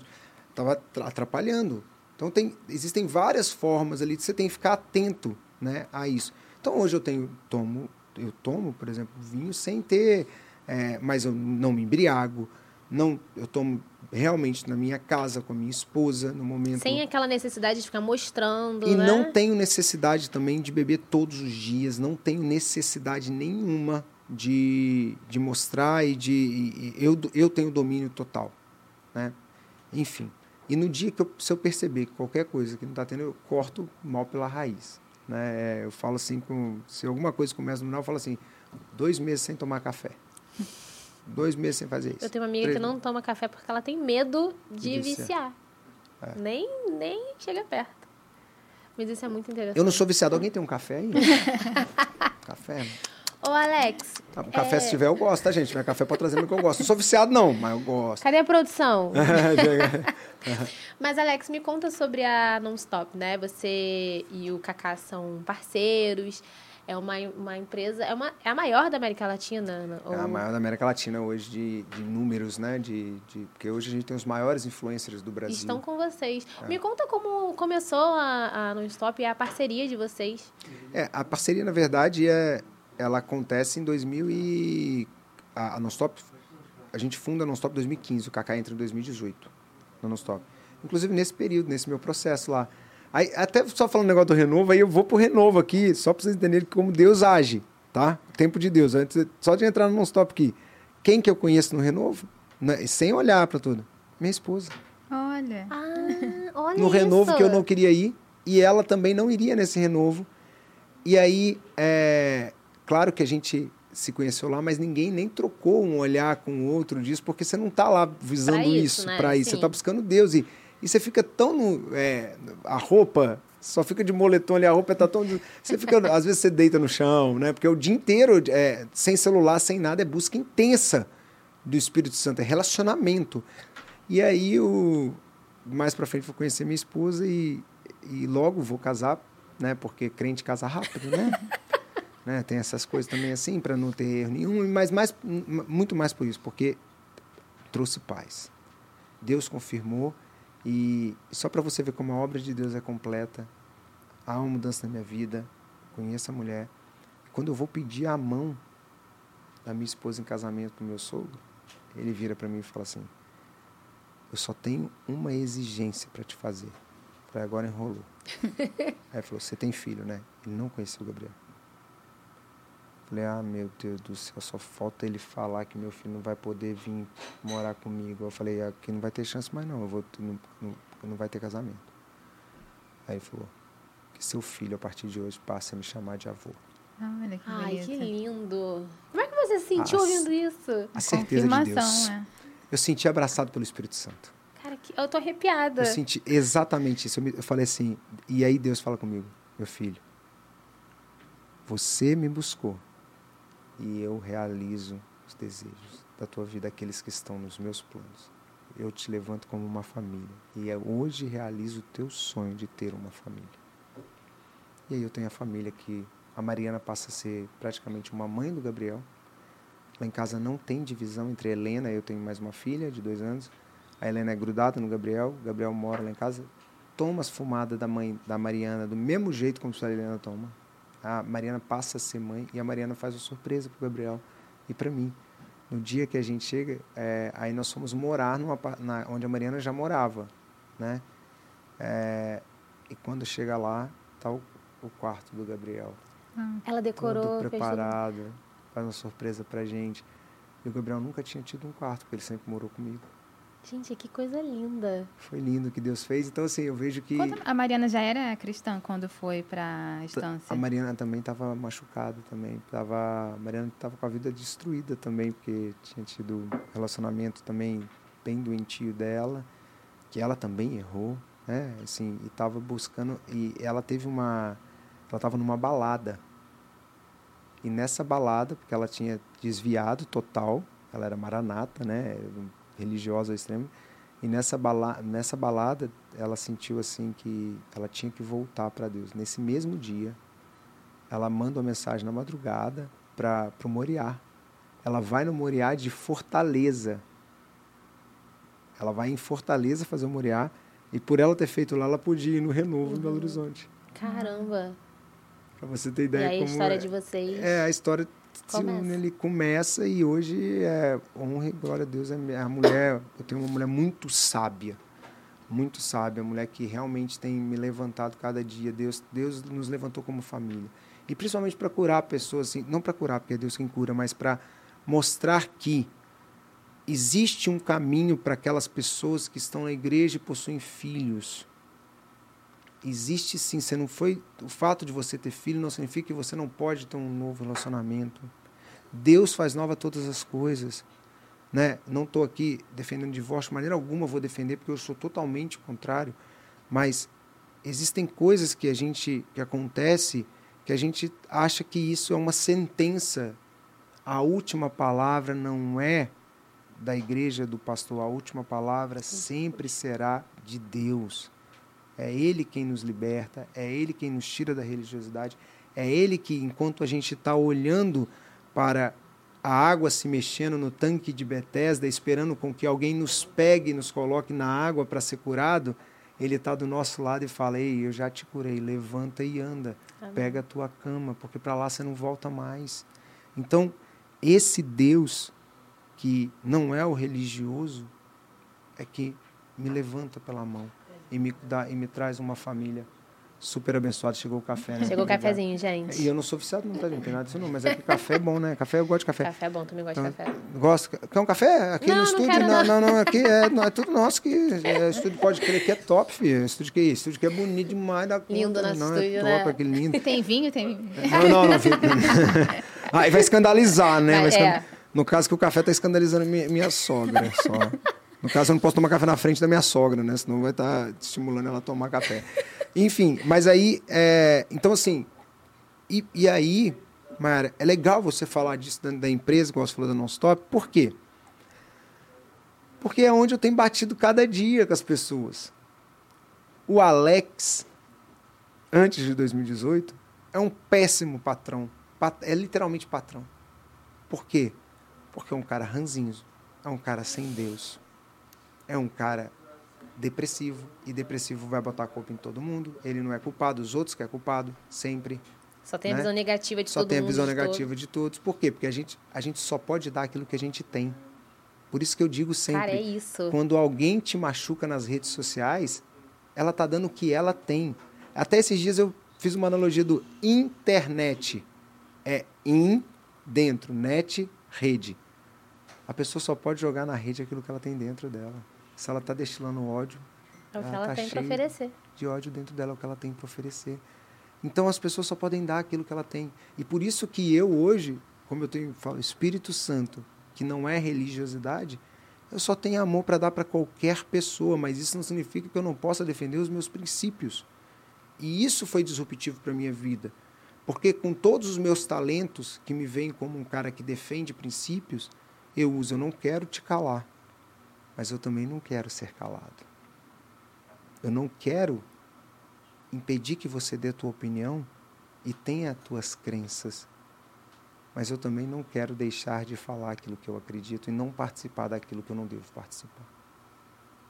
tava atra- atrapalhando. Então, tem, existem várias formas ali de você tem que ficar atento né, a isso. Então, hoje eu tenho, tomo, eu tomo, por exemplo, vinho sem ter, é, mas eu não me embriago. Não, eu tomo realmente na minha casa com a minha esposa no momento. Sem aquela necessidade de ficar mostrando, E né? não tenho necessidade também de beber todos os dias, não tenho necessidade nenhuma de, de mostrar e de. e- eu, eu tenho domínio total. Né? Enfim. E no dia que eu, se eu perceber que qualquer coisa que não está tendo, eu corto mal pela raiz. Né? É, Eu falo assim, com, se alguma coisa começa no final, eu falo assim: dois meses sem tomar café. Dois meses sem fazer isso. Eu tenho uma amiga Três que não toma café porque ela tem medo de viciar. viciar. Nem, nem chega perto. Mas isso é muito interessante. Eu não sou viciado. Alguém tem um café aí? café? Ô, Alex, Tá, café, É. se tiver, eu gosto, tá, gente? Meu café pode trazer o que eu gosto. Não sou viciado, não, mas eu gosto. cadê a produção? Mas, Alex, me conta sobre a Nonstop, né? Você e o Kaká são parceiros. É uma, uma empresa... É, uma, é a maior da América Latina? É a maior da América Latina hoje de, de números, né? De, de, porque hoje a gente tem os maiores influencers do Brasil. Estão com vocês. É. Me conta como começou a, a Nonstop e a parceria de vocês. É, a parceria, na verdade, é, ela acontece em 2000 e... A, a Nonstop, a gente funda a Nonstop em 2015, o Kaká entra em 2018 na Nonstop. Inclusive nesse período, nesse meu processo lá. Aí, até só falando o negócio do Renovo, aí eu vou pro Renovo aqui, só para vocês entenderem como Deus age, tá? O tempo de Deus. Antes, só de entrar no Nonstop aqui. Quem que eu conheço no Renovo? Né, Sem olhar para tudo. Minha esposa. Olha. Ah, olha no isso. renovo que eu não queria ir e ela também não iria nesse renovo. E aí, é, claro que a gente se conheceu lá, mas ninguém nem trocou um olhar com o outro disso, porque você não está lá visando Pra isso, isso, né? para isso, você está buscando Deus e, e você fica tão no, é, a roupa só fica de moletom ali, a roupa tá tão você fica às vezes você deita no chão, né? Porque o dia inteiro é, sem celular, sem nada é busca intensa do Espírito Santo, é relacionamento. E aí o mais para frente vou conhecer minha esposa e, e logo vou casar, né? Porque crente casa rápido, né? né? Tem essas coisas também assim para não ter erro nenhum, mas mais muito mais por isso, porque trouxe paz. Deus confirmou e só para você ver como a obra de Deus é completa, há uma mudança na minha vida, conheço a mulher. Quando eu vou pedir a mão da minha esposa em casamento para o meu sogro, ele vira para mim e fala assim: Eu só tenho uma exigência para te fazer. Falei, agora enrolou. Aí ele falou: Você tem filho, né? Ele não conheceu o Gabriel. Falei, ah, meu Deus do céu, só falta ele falar que meu filho não vai poder vir morar comigo. Eu falei, aqui não vai ter chance mais não, eu vou, não, não, não vai ter casamento. Aí ele falou, que seu filho, a partir de hoje, passe a me chamar de avô. Olha que Ai, que lindo. Como é que você se sentiu Ah, ouvindo isso? A certeza de Deus. né? Eu senti abraçado pelo Espírito Santo. Cara, que... eu tô arrepiada. Eu senti exatamente isso. Eu, me- eu falei assim, e aí Deus fala comigo, meu filho, você me buscou e eu realizo os desejos da tua vida, aqueles que estão nos meus planos. Eu te levanto como uma família e eu hoje realizo o teu sonho de ter uma família. E aí eu tenho a família que a Mariana passa a ser praticamente uma mãe do Gabriel. Lá em casa não tem divisão entre Helena, eu tenho mais uma filha de dois anos. A Helena é grudada no Gabriel, o Gabriel mora lá em casa, toma as fumadas da mãe da Mariana do mesmo jeito como a Helena toma. A Mariana passa a ser mãe e a Mariana faz uma surpresa pro Gabriel e para mim. No dia que a gente chega, é, aí nós fomos morar numa, na, onde a Mariana já morava, né? É, e quando chega lá, tá o, o quarto do Gabriel. Ela decorou, tudo fez preparado, faz uma surpresa pra gente. E o Gabriel nunca tinha tido um quarto, porque ele sempre morou comigo. Gente, que coisa linda. Foi lindo o que Deus fez. Então, assim, eu vejo que Conta- a Mariana já era cristã quando foi para a estância? a Mariana também estava machucada também. Tava, a Mariana estava com a vida destruída também, porque tinha tido um relacionamento também bem doentio dela, que ela também errou, né? Assim, e estava buscando e ela teve uma ela estava numa balada. E nessa balada, porque ela tinha desviado total, ela era maranata, né? Religiosa ao extremo. E nessa, bala nessa balada, ela sentiu assim que ela tinha que voltar para Deus. Nesse mesmo dia, ela manda uma mensagem na madrugada para o Moriá. Ela vai no Moriá de Fortaleza. Ela vai em Fortaleza fazer o Moriá. E por ela ter feito lá, ela podia ir no Renovo, em Belo Horizonte. Caramba. Para você ter E ideia aí a como história é. de vocês. É, a história Começa. ele começa e hoje é honra e glória a Deus. É a mulher, eu tenho uma mulher muito sábia, muito sábia, mulher que realmente tem me levantado cada dia. Deus, Deus nos levantou como família. E principalmente para curar pessoas, assim, não para curar, porque é Deus quem cura, mas para mostrar que existe um caminho para aquelas pessoas que estão na igreja e possuem filhos. Existe sim, você não foi o fato de você ter filho não significa que você não pode ter um novo relacionamento. Deus faz nova todas as coisas, né? Não estou aqui defendendo divórcio de maneira alguma vou defender porque eu sou totalmente contrário, mas existem coisas que a gente que acontece que a gente acha que isso é uma sentença. A última palavra não é da igreja do pastor, a última palavra sempre será de Deus. É Ele quem nos liberta, é Ele quem nos tira da religiosidade, é Ele que, enquanto a gente está olhando para a água se mexendo no tanque de Betesda, esperando com que alguém nos pegue e nos coloque na água para ser curado, Ele está do nosso lado e fala: Ei, eu já te curei, levanta e anda, Amém. pega a tua cama, porque para lá você não volta mais. Então, esse Deus que não é o religioso é que me levanta pela mão e me dá e me traz uma família super abençoada. Chegou o café, né? Chegou o cafezinho, gente. E eu não sou oficiado, não tá, gente? Tem nada disso não, mas é que café é bom, né? Café, eu gosto de café. Café é bom, também gosto de Então, café. Gosto. Quer um café? Aqui Não, no não estúdio? quero, não, não. não, não, aqui é, não, é tudo nosso que é, estúdio pode crer que é top, filho. Estúdio que é isso? Estúdio que é bonito demais da conta. Lindo nosso não, é estúdio, top, né? aquele lindo. Tem vinho? Tem vinho. Não, não, não. filho. Aí vai escandalizar, né? Vai, Vai escan- é. No caso que o café tá escandalizando minha, minha sogra só. No caso, eu não posso tomar café na frente da minha sogra, né? Senão vai estar estimulando ela a tomar café. Enfim, mas aí, é, então assim, e, e aí, Mayara, é legal você falar disso dentro da empresa, igual você falou da Non-Stop, por quê? Porque é onde eu tenho batido cada dia com as pessoas. O Alex, antes de 2018, é um péssimo patrão. Pat- É literalmente patrão. Por quê? Porque é um cara ranzinzo, é um cara sem Deus, é um cara depressivo, e depressivo vai botar a culpa em todo mundo, ele não é culpado, os outros que é culpado, sempre. Só tem a né? visão negativa de Só todo tem a mundo. visão de negativa de todos. Por quê? Porque a gente, a gente só pode dar aquilo que a gente tem. Por isso que eu digo sempre, Cara, é isso. quando alguém te machuca nas redes sociais, ela tá dando o que ela tem. Até esses dias eu fiz uma analogia do internet. É in, dentro, net, rede. A pessoa só pode jogar na rede aquilo que ela tem dentro dela. Se ela está destilando ódio, É o que ela ela tá tem cheia. oferecer. de ódio dentro dela, é o que ela tem para oferecer. Então as pessoas só podem dar aquilo que ela tem. E por isso que eu hoje, como eu tenho falo, Espírito Santo, que não é religiosidade, eu só tenho amor para dar para qualquer pessoa, mas isso não significa que eu não possa defender os meus princípios. E isso foi disruptivo para minha vida. Porque com todos os meus talentos que me veem como um cara que defende princípios, eu uso, eu não quero te calar, mas eu também não quero ser calado. Eu não quero impedir que você dê a tua opinião e tenha as tuas crenças. Mas eu também não quero deixar de falar aquilo que eu acredito e não participar daquilo que eu não devo participar.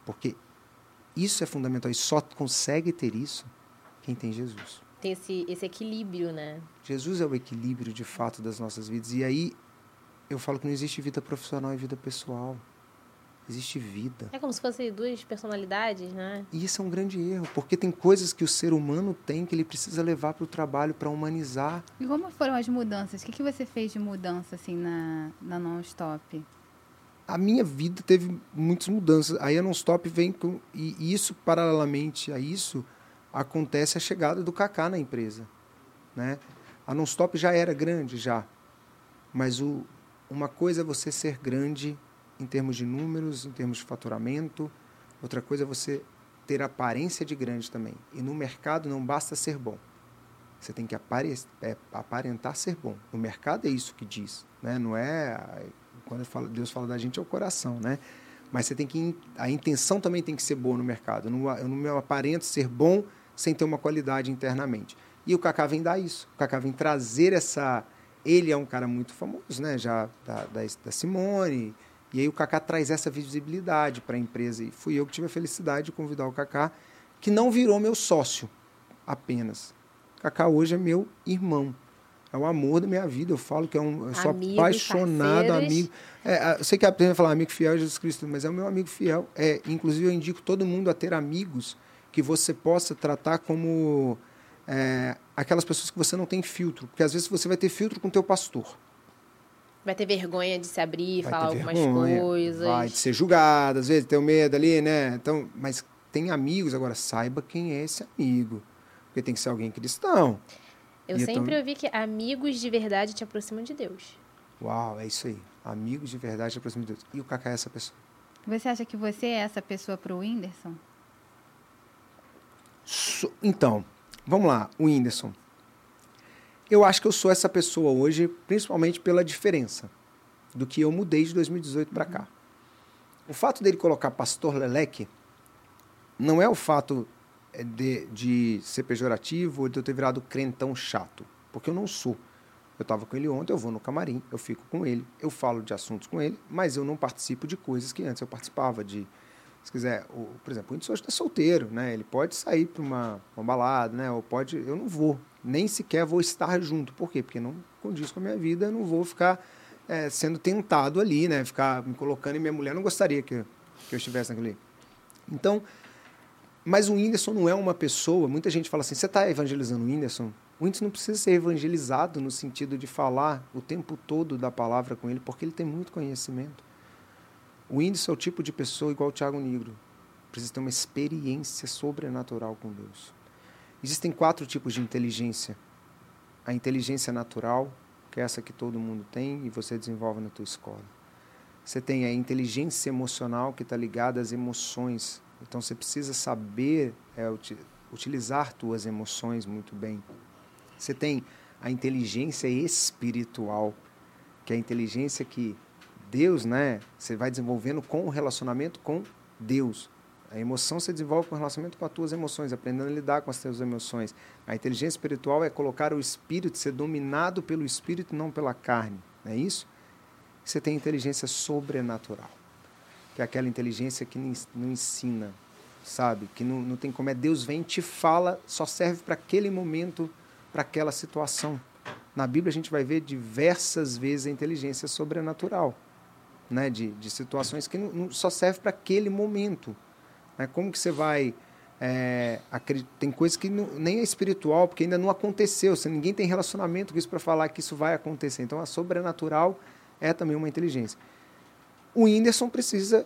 Porque isso é fundamental e só consegue ter isso quem tem Jesus. Tem esse, esse equilíbrio, né? Jesus é o equilíbrio de fato das nossas vidas. E aí eu falo que não existe vida profissional e vida pessoal. Existe vida. É como se fossem duas personalidades, né? E isso é um grande erro, porque tem coisas que o ser humano tem que ele precisa levar para o trabalho para humanizar. E como foram as mudanças? O que, que você fez de mudança, assim, na, na non-stop? A minha vida teve muitas mudanças. Aí a Non-Stop vem com. E isso, paralelamente a isso, acontece a chegada do Kaká na empresa. Né? A Non-Stop já era grande, já. Mas o, uma coisa é você ser grande em termos de números, em termos de faturamento. Outra coisa é você ter aparência de grande também. E no mercado não basta ser bom. Você tem que é, aparentar ser bom. No mercado é isso que diz. Né? Não é. Quando fala- Deus fala da gente é o coração, né? Mas você tem que. A intenção também tem que ser boa no mercado. Eu não, eu não aparento ser bom sem ter uma qualidade internamente. E o Kaká vem dar isso. O Kaká vem trazer essa. Ele é um cara muito famoso, né? Já da, da, da Simone. E aí o Kaká traz essa visibilidade para a empresa. E fui eu que tive a felicidade de convidar o Kaká, que não virou meu sócio apenas. Kaká hoje é meu irmão. É o amor da minha vida. Eu falo que é um. Eu sou Amigos, apaixonado, parceiros. amigo. É, eu sei que a pessoa fala amigo fiel é Jesus Cristo, mas é o meu amigo fiel. É, inclusive, eu indico todo mundo a ter amigos que você possa tratar como é, aquelas pessoas que você não tem filtro. Porque às vezes você vai ter filtro com o teu pastor. Vai ter vergonha de se abrir, Vai falar algumas vergonha, coisas. Vai de ser julgado, às vezes, ter o medo ali, né? Então, mas tem amigos, agora saiba quem é esse amigo. Porque tem que ser alguém cristão. Eu E sempre então- ouvi que amigos de verdade te aproximam de Deus. Uau, é isso aí. Amigos de verdade aproximam de Deus. E o Kaká é essa pessoa. Você acha que você é essa pessoa pro Whindersson? So- então, vamos lá, o Whindersson. Eu acho que eu sou essa pessoa hoje, principalmente pela diferença do que eu mudei de 2018 para cá. O fato dele colocar Pastor Leleque não é o fato eh, de, de ser pejorativo ou de eu ter virado crentão chato, porque eu não sou. Eu estava com ele ontem, eu vou no camarim, eu fico com ele, eu falo de assuntos com ele, mas eu não participo de coisas que antes eu participava de se quiser, o, por exemplo, o Whindersson hoje está solteiro, né? Ele pode sair para uma, uma balada, né? Ou pode, eu não vou, nem sequer vou estar junto. Por quê? Porque não condiz com a minha vida, não vou ficar eh, sendo tentado ali, né? Ficar me colocando e minha mulher não gostaria que, eu- que eu estivesse naquele. Então, mas o Whindersson não é uma pessoa. Muita gente fala assim: você está evangelizando o Whindersson? O Whindersson não precisa ser evangelizado no sentido de falar o tempo todo da palavra com ele, porque ele tem muito conhecimento. O Whindersson é o tipo de pessoa igual o Thiago Negro. Precisa ter uma experiência sobrenatural com Deus. Existem quatro tipos de inteligência. A inteligência natural, que é essa que todo mundo tem e você desenvolve na tua escola. Você tem a inteligência emocional, que está ligada às emoções. Então você precisa saber é, uti- utilizar tuas emoções muito bem. Você tem a inteligência espiritual, que é a inteligência que Deus, né? Você vai desenvolvendo com o relacionamento com Deus. A emoção você desenvolve com relacionamento com as tuas emoções, aprendendo a lidar com as tuas emoções. A inteligência espiritual é colocar o espírito, ser dominado pelo espírito, não pela carne. Não é isso? Você tem inteligência sobrenatural, que é aquela inteligência que não ens- não ensina, sabe? Que não, não tem como é Deus vem te fala, só serve para aquele momento, para aquela situação. Na Bíblia a gente vai ver diversas vezes a inteligência sobrenatural, né? De, de situações que não, não- só serve para aquele momento. Né? Como que você vai é, tem coisa que não- nem é espiritual porque ainda não aconteceu. Se ninguém tem relacionamento com isso para falar que isso vai acontecer. Então a sobrenatural é também uma inteligência. O Whindersson precisa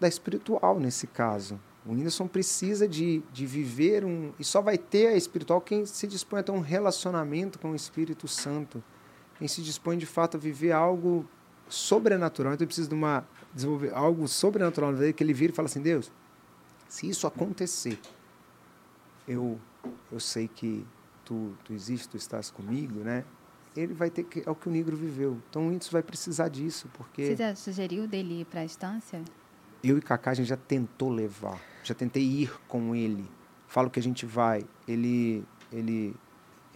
da espiritual nesse caso. O Whindersson precisa de, de viver um. E só vai ter a espiritual quem se dispõe a ter um relacionamento com o Espírito Santo. Quem se dispõe de fato a viver algo sobrenatural. Então ele precisa de uma. desenvolver algo sobrenatural que ele vira e fala assim: Deus, se isso acontecer, eu, eu sei que tu, tu existes, tu estás comigo, né? Ele vai ter que. É o que o negro viveu. Então o Whindersson vai precisar disso, porque. Você já sugeriu dele ir para a estância? Eu e Kaká a gente já tentou levar, já tentei ir com ele. Falo que a gente vai, ele ele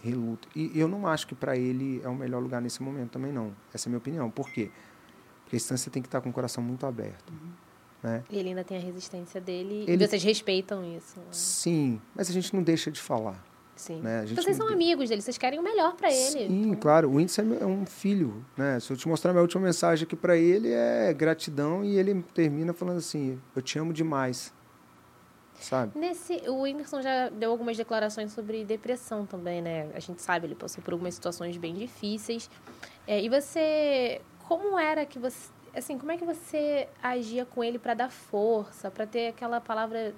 reluta. E eu não acho que para ele é o melhor lugar nesse momento também não. Essa é a minha opinião. Por quê? Porque a instância tem que estar com o coração muito aberto, né? E ele ainda tem a resistência dele Ele- e vocês respeitam isso. né? Sim, mas a gente não deixa de falar. Sim. Né? Então vocês são amigos dele, vocês querem o melhor pra ele. Sim, Então, claro. O Whindersson é meu- é um filho, né? Se eu te mostrar minha última mensagem aqui para ele é gratidão e ele termina falando assim: "Eu te amo demais". Sabe? Nesse, o Whindersson já deu algumas declarações sobre depressão também, né? A gente sabe, ele passou por algumas situações bem difíceis. É, e você, como era que você, assim, como é que você agia com ele para dar força, para ter aquela palavra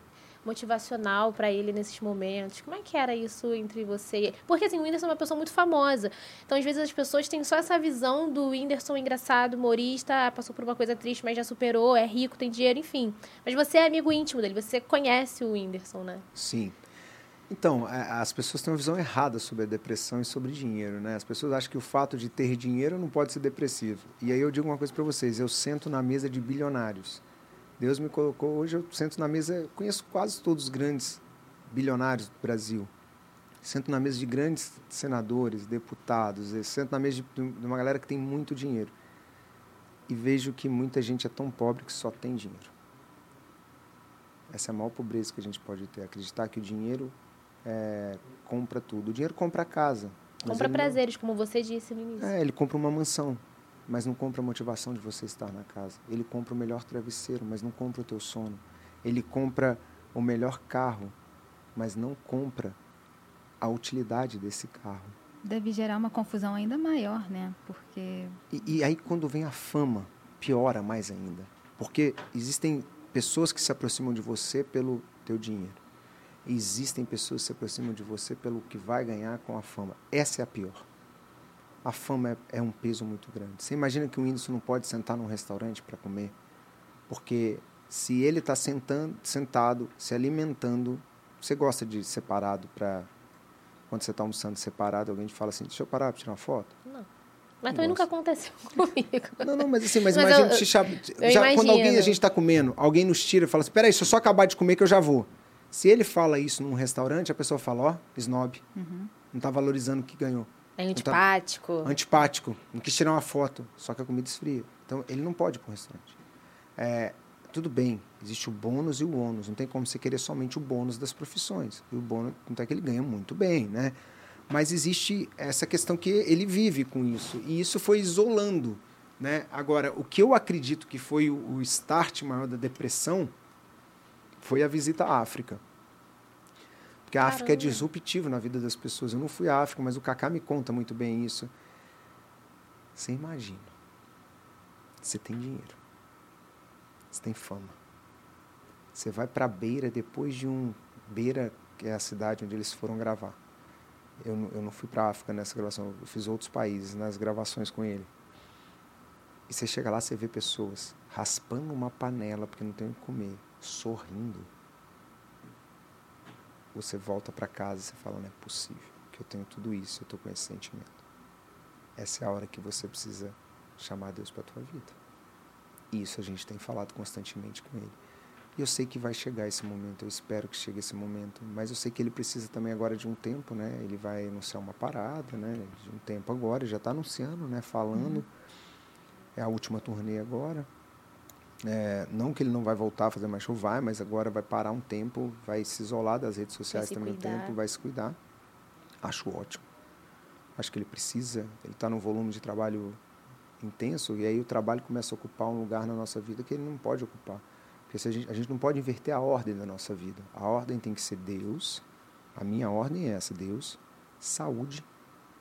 motivacional para ele nesses momentos? Como é que era isso entre você e ele? Porque assim, o Whindersson é uma pessoa muito famosa. Então, às vezes as pessoas têm só essa visão do Whindersson engraçado, humorista, ah, passou por uma coisa triste, mas já superou, é rico, tem dinheiro, enfim. Mas você é amigo íntimo dele, você conhece o Whindersson, né? Sim. Então, a- as pessoas têm uma visão errada sobre a depressão e sobre dinheiro, né? As pessoas acham que o fato de ter dinheiro não pode ser depressivo. E aí eu digo uma coisa para vocês, eu sento na mesa de bilionários. Deus me colocou, hoje eu sento na mesa, conheço quase todos os grandes bilionários do Brasil. Sento na mesa de grandes senadores, deputados, eu sento na mesa de, de uma galera que tem muito dinheiro. E vejo que muita gente é tão pobre que só tem dinheiro. Essa é a maior pobreza que a gente pode ter, acreditar que o dinheiro é, compra tudo. O dinheiro compra a casa. Compra ele não- prazeres, como você disse no início. é, ele compra uma mansão, mas não compra a motivação de você estar na casa. Ele compra o melhor travesseiro, mas não compra o teu sono. Ele compra o melhor carro, mas não compra a utilidade desse carro. Deve gerar uma confusão ainda maior, né? Porque E, e aí quando vem a fama, piora mais ainda. Porque existem pessoas que se aproximam de você pelo teu dinheiro. Existem pessoas que se aproximam de você pelo que vai ganhar com a fama. Essa é a pior. A fama é, é um peso muito grande. Você imagina que o Whindersson não pode sentar num restaurante para comer? Porque se ele está sentado, se alimentando, você gosta de separado para quando você está almoçando separado, alguém te fala assim, deixa eu parar para tirar uma foto? Não. Mas também nunca aconteceu comigo. Não, não, mas assim, mas, Mas imagina eu- eu já, quando alguém a gente está comendo, alguém nos tira e fala assim, peraí, deixa eu só acabar de comer que eu já vou. Se ele fala isso num restaurante, a pessoa fala, ó, snob, não está valorizando o que ganhou. É antipático. Antipático, não quis tirar uma foto, só que a comida esfria. Então, ele não pode ir para um restaurante. É, tudo bem, existe o bônus e o ônus. Não tem como você querer somente o bônus das profissões. E o bônus, não é que ele ganha muito bem, né? Mas existe essa questão que ele vive com isso. E isso foi isolando, né? Agora, o que eu acredito que foi o, o start maior da depressão foi a visita à África. Porque a África é Caramba. disruptivo na vida das pessoas. Eu não fui à África, mas o Kaká me conta muito bem isso. Você imagina. Você tem dinheiro. Você tem fama. Você vai para Beira depois de um Beira, que é a cidade onde eles foram gravar. Eu, não- eu não fui para a África nessa gravação, eu fiz outros países nas gravações com ele. E você chega lá, você vê pessoas raspando uma panela porque não tem o que comer, sorrindo. Você volta para casa e você fala, não é possível que eu tenho tudo isso, eu estou com esse sentimento. Essa é a hora que você precisa chamar Deus para a tua vida. E isso a gente tem falado constantemente com ele. E eu sei que vai chegar esse momento, eu espero que chegue esse momento, mas eu sei que ele precisa também agora de um tempo, né? Ele vai anunciar uma parada, né? De um tempo agora, já está anunciando, né? Falando. É a última turnê agora. É, não que ele não vai voltar a fazer mais show, vai, mas agora vai parar um tempo, vai se isolar das redes sociais se também um cuidar. tempo, vai se cuidar. Acho ótimo. Acho que ele precisa, ele está num volume de trabalho intenso e aí o trabalho começa a ocupar um lugar na nossa vida que ele não pode ocupar. Porque se a, gente, a gente não pode inverter a ordem da nossa vida. A ordem tem que ser Deus, a minha ordem é essa, Deus, saúde.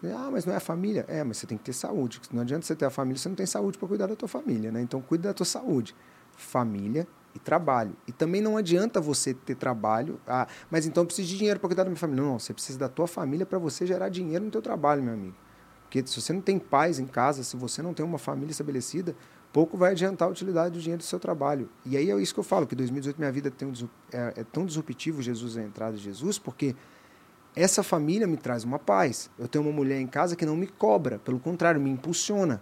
Ah, mas não é a família? É, mas você tem que ter saúde. Não adianta você ter a família, você não tem saúde para cuidar da tua família, né? Então cuida da tua saúde. Família e trabalho. E também não adianta você ter trabalho, ah, mas então eu preciso de dinheiro para cuidar da minha família. Não, não, você precisa da tua família para você gerar dinheiro no teu trabalho, meu amigo. Porque se você não tem paz em casa, se você não tem uma família estabelecida, pouco vai adiantar a utilidade do dinheiro do seu trabalho. E aí é isso que eu falo, que 2018 minha vida tem um é, é tão disruptivo Jesus a entrada de Jesus, porque essa família me traz uma paz. Eu tenho uma mulher em casa que não me cobra, pelo contrário, me impulsiona.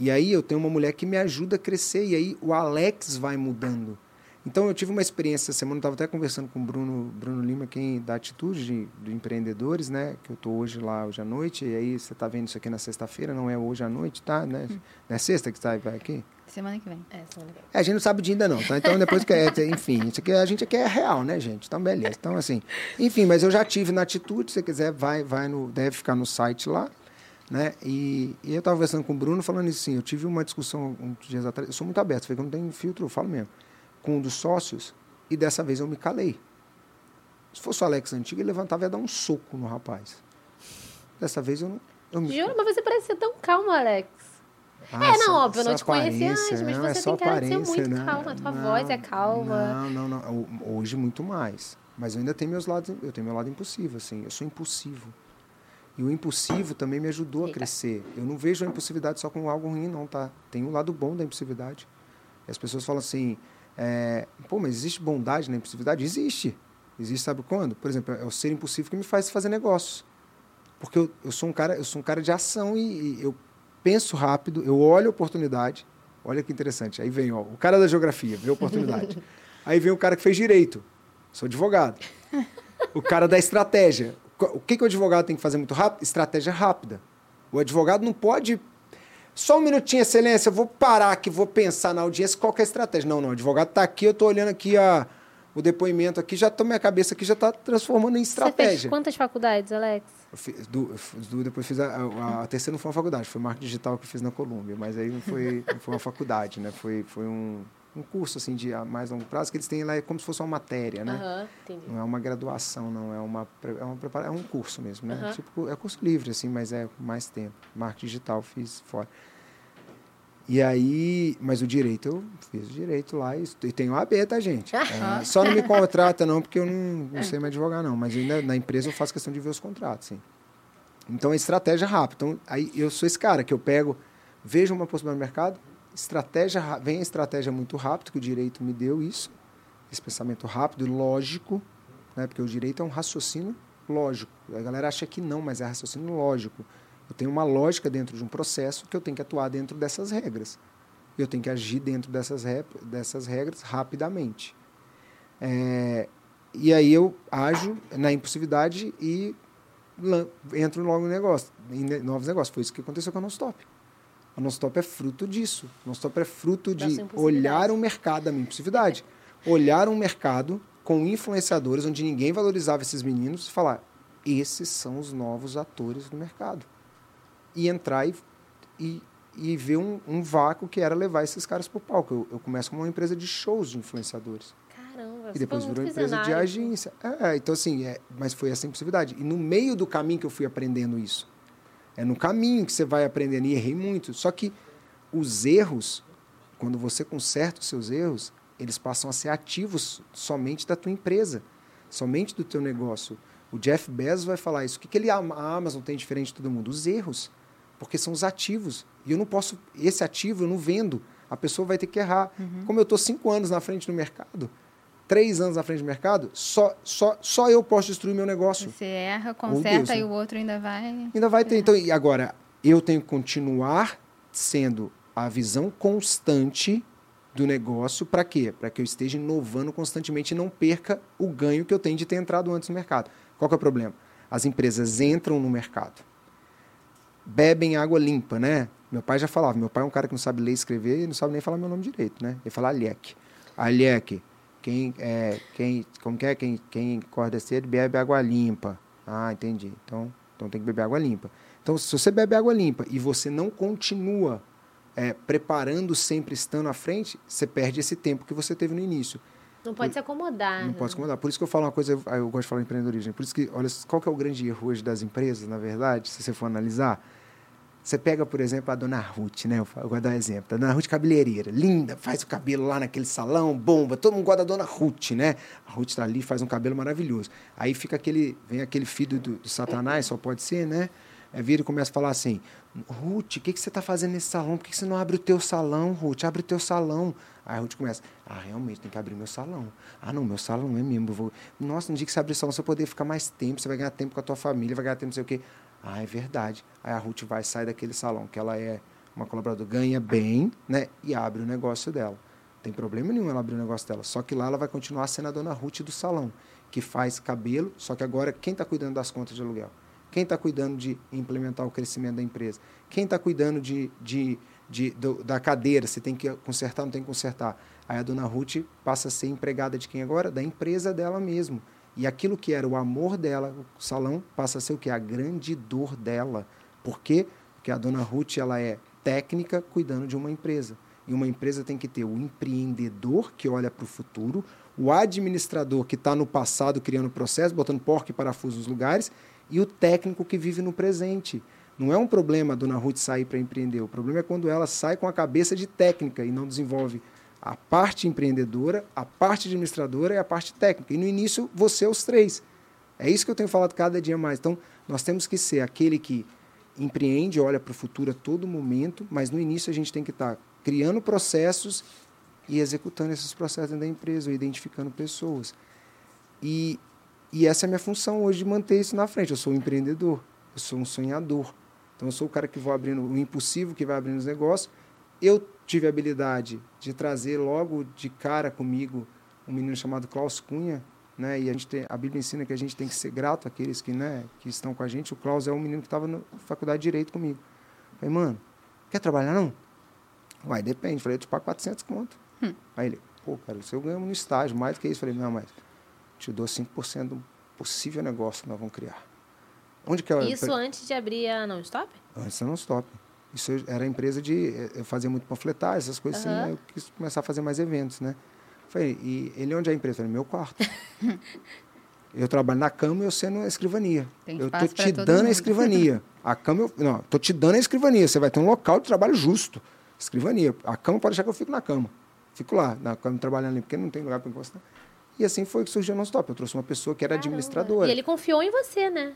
E aí eu tenho uma mulher que me ajuda a crescer, e aí o Alex vai mudando. Então eu tive uma experiência essa semana, eu estava até conversando com o Bruno, Bruno Lima, quem da Atitude de, de Empreendedores, né? Que eu estou hoje lá, hoje à noite, e aí você está vendo isso aqui na sexta-feira, não é hoje à noite, tá? Né? Não é sexta que está vai aqui? Semana que vem. É, semana que vem. É, a gente não sabe o dia ainda não, tá? Então depois que é, enfim, isso aqui a gente aqui é real, né, gente? Então beleza. Então assim, enfim, mas eu já tive na atitude, se você quiser, vai vai no deve ficar no site lá, né? E, e eu estava conversando com o Bruno falando isso assim, eu tive uma discussão uns dias atrás, eu sou muito aberto, falei que eu não tenho filtro, eu falo mesmo, com um dos sócios e dessa vez eu me calei. Se fosse o Alex antigo, ele levantava e ia dar um soco no rapaz. Dessa vez eu não eu me Juro, mas você parece ser tão calmo, Alex. Ah, é, não, essa- óbvio, eu não te conheci antes, mas não, é você só tem cara de ser muito né? calma. Tua Não, voz é calma. Não, não, não. Hoje muito mais. Mas eu ainda tenho meus lados, eu tenho meu lado impulsivo, assim. Eu sou impulsivo. E o impulsivo também me ajudou a crescer. Eu não vejo a impulsividade só como algo ruim, não, tá? Tem um lado bom da impulsividade. E as pessoas falam assim, é, pô, mas existe bondade na impulsividade? Existe. Existe, sabe quando? Por exemplo, é o ser impulsivo que me faz fazer negócios. Porque eu, eu sou um cara, eu sou um cara de ação e, e eu penso rápido, eu olho a oportunidade. Olha que interessante. Aí vem, ó, o cara da geografia, vê a oportunidade. Aí vem o cara que fez direito. Sou advogado. O cara da estratégia. O que, que o advogado tem que fazer muito rápido? Estratégia rápida. O advogado não pode. Só um minutinho, excelência, eu vou parar aqui, vou pensar na audiência, qual que é a estratégia. Não, não, o advogado está aqui, eu estou olhando aqui a, o depoimento aqui, já tô, minha cabeça aqui já está transformando em Você fez estratégia. quantas faculdades, Alex? Eu fiz fiz du- depois fiz a, a, a terceira não foi uma faculdade, foi marketing digital que eu fiz na Colômbia, mas aí não foi, não foi uma faculdade, né? Foi, foi um, um curso assim de a mais longo prazo que eles têm lá é como se fosse uma matéria, né? Entendi. Não é uma graduação, não é uma é uma é um curso mesmo, né? Aham. Tipo, é curso livre assim, mas é mais tempo. Marketing digital fiz fora. E aí, mas o direito eu fiz o direito lá e, e tenho AB, tá, gente? É, só não me contrata não, porque eu não, não sei mais advogar não, mas ainda na empresa eu faço questão de ver os contratos, sim. Então, é estratégia rápida. Então, aí eu sou esse cara que eu pego, vejo uma possibilidade no mercado, estratégia, ra- vem a estratégia muito rápido, que o direito me deu isso, esse pensamento rápido e lógico, né? porque o direito é um raciocínio lógico. A galera acha que não, mas é raciocínio lógico. Eu tenho uma lógica dentro de um processo que eu tenho que atuar dentro dessas regras. Eu tenho que agir dentro dessas, rep- dessas regras rapidamente. É, e aí eu ajo na impulsividade e entro logo no negócio, em novos negócios. Foi isso que aconteceu com a Nonstop. A Nonstop é fruto disso. A Nonstop é fruto Da de olhar um mercado, da minha impulsividade. Olhar um mercado com influenciadores onde ninguém valorizava esses meninos e falar: esses são os novos atores do mercado. E entrar e, e, e ver um, um vácuo que era levar esses caras para o palco. Eu, eu começo como uma empresa de shows de influenciadores. Caramba, E depois virou empresa de agência. É, então assim, é, mas foi essa impossibilidade. E no meio do caminho que eu fui aprendendo isso. É no caminho que você vai aprendendo. E errei muito. Só que os erros, quando você conserta os seus erros, eles passam a ser ativos somente da tua empresa, somente do teu negócio. O Jeff Bezos vai falar isso. O que, que ele, a Amazon tem diferente de todo mundo? Os erros. Porque são os ativos. E eu não posso. Esse ativo eu não vendo. A pessoa vai ter que errar. Como eu estou cinco anos na frente do mercado, três anos na frente do mercado, só, só, só eu posso destruir meu negócio. Você erra, conserta né? e o outro ainda vai. Ainda vai ter. Então, e agora, eu tenho que continuar sendo a visão constante do negócio para quê? Para que eu esteja inovando constantemente e não perca o ganho que eu tenho de ter entrado antes no mercado. Qual que é o problema? As empresas entram no mercado, bebem água limpa, né? Meu pai já falava, meu pai é um cara que não sabe ler e escrever e não sabe nem falar meu nome direito, né? Ele fala Aliek. Aliek, quem, é, quem, como que é? Quem, quem acorda cedo bebe água limpa. Ah, entendi. Então, então tem que beber água limpa. Então, se você bebe água limpa e você não continua é, preparando sempre estando à frente, você perde esse tempo que você teve no início. Não pode se acomodar. Não né? pode se incomodar. Por isso que eu falo uma coisa, eu, gosto de falar em empreendedorismo. Por isso que, olha, qual que é o grande erro hoje das empresas, na verdade, se você for analisar? Você pega, por exemplo, a dona Ruth, né? Eu de dar um exemplo. A dona Ruth cabeleireira, linda, faz o cabelo lá naquele salão, bomba. Todo mundo gosta da dona Ruth, né? A Ruth está ali, faz um cabelo maravilhoso. Aí fica aquele, vem aquele filho do, do Satanás, só pode ser, né? É, vira e começa a falar assim: Ruth, o que, que você está fazendo nesse salão? Por que, que você não abre o teu salão, Ruth? Abre o teu salão. Aí a Ruth começa: Ah, realmente, tem que abrir meu salão. Ah, não, meu salão é mesmo. Vou... Nossa, no dia que você abrir o salão, você vai poder ficar mais tempo, você vai ganhar tempo com a tua família, vai ganhar tempo não sei o quê. Ah, é verdade. Aí a Ruth vai sair daquele salão, que ela é uma colaboradora, ganha bem, né? E abre o negócio dela. Não tem problema nenhum ela abrir o negócio dela. Só que lá ela vai continuar sendo a dona Ruth do salão, que faz cabelo, só que agora quem está cuidando das contas de aluguel? Quem está cuidando de implementar o crescimento da empresa? Quem está cuidando de, de, de, do- da cadeira, você tem que consertar, não tem que consertar. Aí a dona Ruth passa a ser empregada de quem agora? Da empresa dela mesmo. E aquilo que era o amor dela, o salão, passa a ser o que? A grande dor dela. Por quê? Porque a dona Ruth ela é técnica cuidando de uma empresa. E uma empresa tem que ter o empreendedor que olha para o futuro, o administrador que está no passado criando processo, botando porca e parafuso nos lugares, e o técnico que vive no presente. Não é um problema a dona Ruth sair para empreender. O problema é quando ela sai com a cabeça de técnica e não desenvolve a parte empreendedora, a parte administradora e a parte técnica. E no início, você os três. É isso que eu tenho falado cada dia mais. Então, nós temos que ser aquele que empreende, olha para o futuro a todo momento, mas no início a gente tem que estar criando processos e executando esses processos dentro da empresa, identificando pessoas. E, e essa é a minha função hoje de manter isso na frente. Eu sou um empreendedor, eu sou um sonhador. Então eu sou o cara que vou abrindo o impossível, que vai abrindo os negócios. Eu tive a habilidade de trazer logo de cara comigo um menino chamado Klaus Cunha, né? E a gente tem, a Bíblia ensina que a gente tem que ser grato àqueles que, né, que estão com a gente. O Klaus é um menino que estava na faculdade de direito comigo. Falei, mano, quer trabalhar não? Uai, depende. Falei, eu te pago 400 conto. Aí ele, pô, cara, isso eu ganhamos no estágio, mais do que isso. Falei, não, mas te dou 5% do possível negócio que nós vamos criar. Onde que é? Isso antes de abrir a não stop? Antes da não stop. Isso era empresa de. Eu fazia muito panfletar, essas coisas Aham. assim. aí Eu quis começar a fazer mais eventos, né? Falei, e ele onde é a empresa? Falei, meu quarto. eu trabalho na cama e eu sendo a escrivania. Eu tô te dando a escrivania. A cama, eu, não, tô te dando a escrivania. Você vai ter um local de trabalho justo. Escrivania. A cama pode deixar que eu fico na cama. Fico lá, na cama trabalhando ali, porque não tem lugar para encostar. E assim foi que surgiu o Non-Stop. Eu trouxe uma pessoa que era Caramba. administradora E ele confiou em você, né?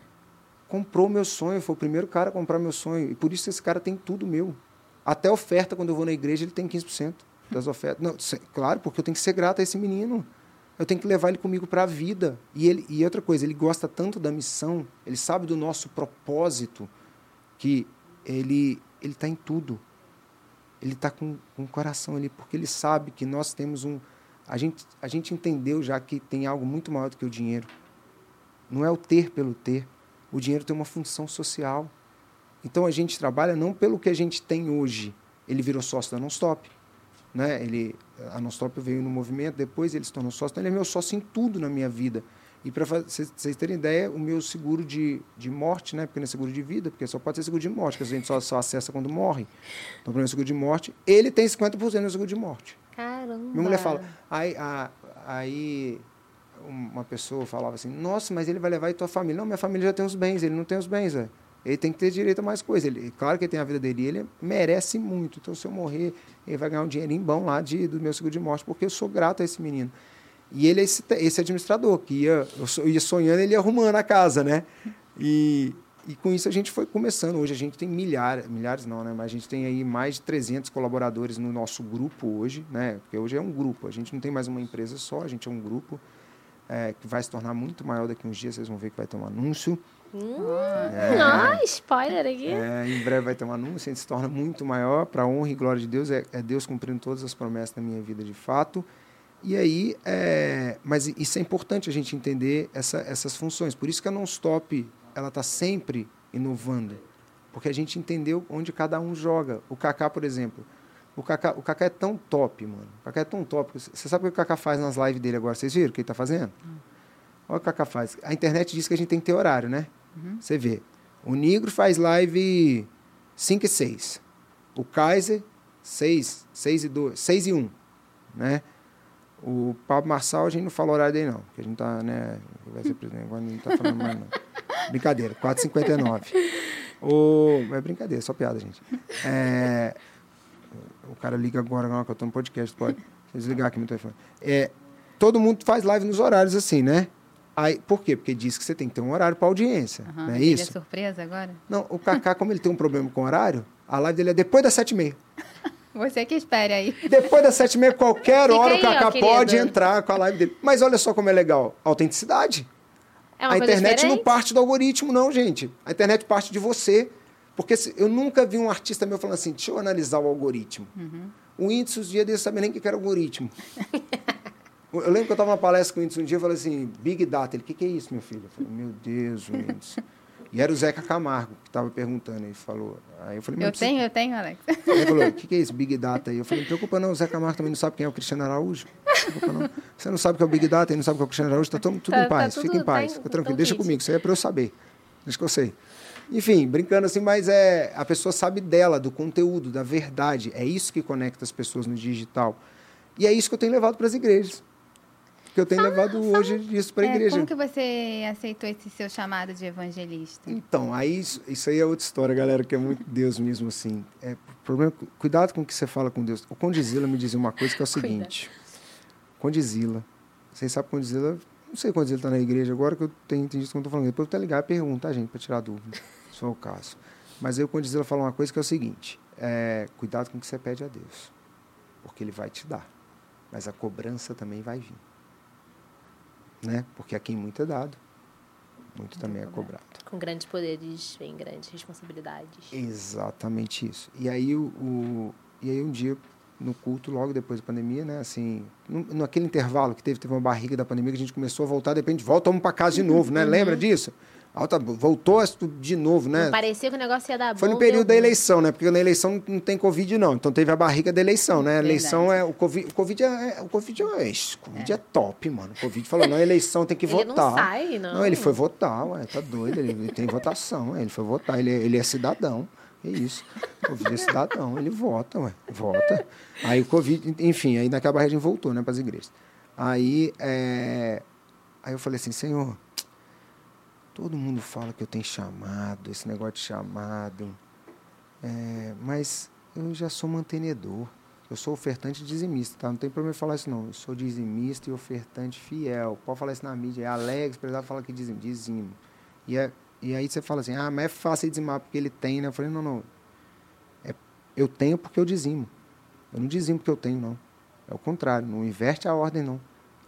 Comprou meu sonho, foi o primeiro cara a comprar meu sonho. E por isso esse cara tem tudo meu. Até oferta, quando eu vou na igreja, ele tem 15% das ofertas. Não, claro, porque eu tenho que ser grato a esse menino. Eu tenho que levar ele comigo para a vida. E, ele, e outra coisa, ele gosta tanto da missão, ele sabe do nosso propósito, que ele ele está em tudo. Ele está com, com o coração ali, porque ele sabe que nós temos um. A gente, a gente entendeu já que tem algo muito maior do que o dinheiro. Não é o ter pelo ter. O dinheiro tem uma função social. Então a gente trabalha não pelo que a gente tem hoje. Ele virou sócio da Nonstop. Né? Ele, a Nonstop veio no movimento, depois ele se tornou sócio. Então ele é meu sócio em tudo na minha vida. E para vocês terem ideia, o meu seguro de, de morte, né? porque não é seguro de vida, porque só pode ser seguro de morte, que a gente só, só acessa quando morre. Então, para o meu seguro de morte, ele tem 50% no seguro de morte. Caramba. Minha mulher fala, aí, aí uma pessoa falava assim, nossa, mas ele vai levar e tua família. Não, minha família já tem os bens, ele não tem os bens, velho. Ele tem que ter direito a mais coisa. Ele, claro que ele tem a vida dele, ele merece muito. Então, se eu morrer, ele vai ganhar um dinheirinho bom lá de, do meu seguro de morte, porque eu sou grato a esse menino. E ele é esse, esse administrador, que ia, eu ia sonhando, ele ia arrumando a casa, né? E, e com isso a gente foi começando. Hoje a gente tem milhares, milhares não, né? Mas a gente tem aí mais de 300 colaboradores no nosso grupo hoje, né? Porque hoje é um grupo. A gente não tem mais uma empresa só, a gente é um grupo é, que vai se tornar muito maior daqui a uns dias. Vocês vão ver que vai ter um anúncio. É. Ah, spoiler aqui. É, em breve vai ter um anúncio, a gente se torna muito maior, para honra e glória de Deus, é, é Deus cumprindo todas as promessas da minha vida de fato. E aí, é, mas isso é importante a gente entender essa, essas funções. Por isso que a Non-Stop, ela está sempre inovando. Porque a gente entendeu onde cada um joga. O Kaká, por exemplo. O Kaká, o Kaká é tão top, mano. O Kaká é tão top. Você sabe o que o Kaká faz nas lives dele agora? Vocês viram o que ele está fazendo? Olha o que o Kaká faz. A internet diz que a gente tem que ter horário, né? Você vê. O Negro faz live 5 e 6. O Kaiser, 6, 6 e 2, 6 e 1. Né? O Pablo Marçal, a gente não fala horário dele, não. Porque a gente tá, né? Vai ser presidente, agora não tá falando mais, não. Brincadeira, 4h59. O... É brincadeira, só piada, gente. É... O cara liga agora, agora que eu tô no podcast, pode. Desligar aqui meu telefone. É... Todo mundo faz live nos horários assim, né? Aí, por quê? Porque diz que você tem que ter um horário para audiência, Aham, não é ele isso? surpresa agora? Não, o Kaká, como ele tem um problema com horário, a live dele é depois das sete e meia. Você que espere aí. Depois das sete e meia, qualquer Fica hora aí, o Kaká ó, pode entrar com a live dele. Mas olha só como é legal. Autenticidade. É a internet não diferente. parte do algoritmo, não, gente. A internet parte de você. Porque eu nunca vi um artista meu falando assim, deixa eu analisar o algoritmo. O Whindersson, os dias dele, sabia nem o que era algoritmo. eu lembro que eu estava numa palestra com o Whindersson um dia e falei assim, Big Data. Ele, o que, que é isso, meu filho? Eu falei, meu Deus, Whindersson. E era o Zeca Camargo que estava perguntando. Ele falou. Aí eu falei, Eu mas você- tenho, eu tenho, Alex. Ele falou, o que, que é isso, Big Data aí? Eu falei, não preocupa não, o Zé Camargo também não sabe quem é o Cristiano Araújo. Não não. Você não sabe o que é o Big Data e não sabe o que é o Cristiano Araújo, tá tudo, tudo Tá- em paz, tá fica tudo- em paz, tá em- fica tranquilo, tá deixa comigo, isso aí é pra eu saber. Deixa que eu sei. Enfim, brincando assim, mas é a pessoa sabe dela, do conteúdo, da verdade. É isso que conecta as pessoas no digital. E é isso que eu tenho levado para as igrejas. Que eu tenho levado hoje isso para a É, igreja. como que você aceitou esse seu chamado de evangelista? Então, aí isso, isso aí é outra história, galera, que é muito Deus mesmo, assim. É, problema, cuidado com o que você fala com Deus. O Condizila me dizia uma coisa que é o seguinte. Condizila. Vocês sabem Condizila... Não sei quando ele está na igreja agora, que eu tenho entendido o que eu estou falando. Depois eu vou até ligar e perguntar, gente, para tirar dúvida, se for o caso. Mas aí o Condizila fala uma coisa que é o seguinte. É, cuidado com o que você pede a Deus. Porque Ele vai te dar. Mas a cobrança também vai vir. Né? Porque a quem muito é dado, muito também é cobrado. Com grandes poderes vem grandes responsabilidades. Exatamente isso. E aí, o, o- e aí um dia, no culto, logo depois da pandemia, né? Assim, no, naquele intervalo que teve, teve uma barriga da pandemia que a gente começou a voltar, de repente volta, vamos para casa de novo, né? Lembra disso? Alta, voltou de novo, né? Não parecia que o negócio ia dar Foi no período da eleição, né? Porque na eleição não- não tem Covid, não. Então teve a barriga da eleição, né? A eleição é. O Covid, o Covid é. O Covid é, isso, o COVID é. top, mano. O Covid falou, não, a eleição tem que Ele não votar. sai, não. ele foi votar, ué, tá doido. Ele, ele tem votação, ele foi votar. Ele, é- ele é cidadão. É isso. O Covid é cidadão, ele vota, ué. Vota. Aí o Covid, enfim, aí naquela barriga a gente voltou, né, para as igrejas. Aí, é, aí eu falei assim, Senhor, todo mundo fala que eu tenho chamado, esse negócio de chamado. É, mas eu já sou mantenedor. Eu sou ofertante e dizimista, tá? Não tem problema em falar isso, não. Eu sou dizimista e ofertante fiel. Pode falar isso na mídia. É Alex, precisava falar que dizimo. dizimo. E, é, e aí você fala assim, ah, mas é fácil dizimar porque ele tem, né? Eu falei, não, não. É, eu tenho porque eu dizimo. Eu não dizimo porque eu tenho, não. É o contrário, não inverte a ordem, não.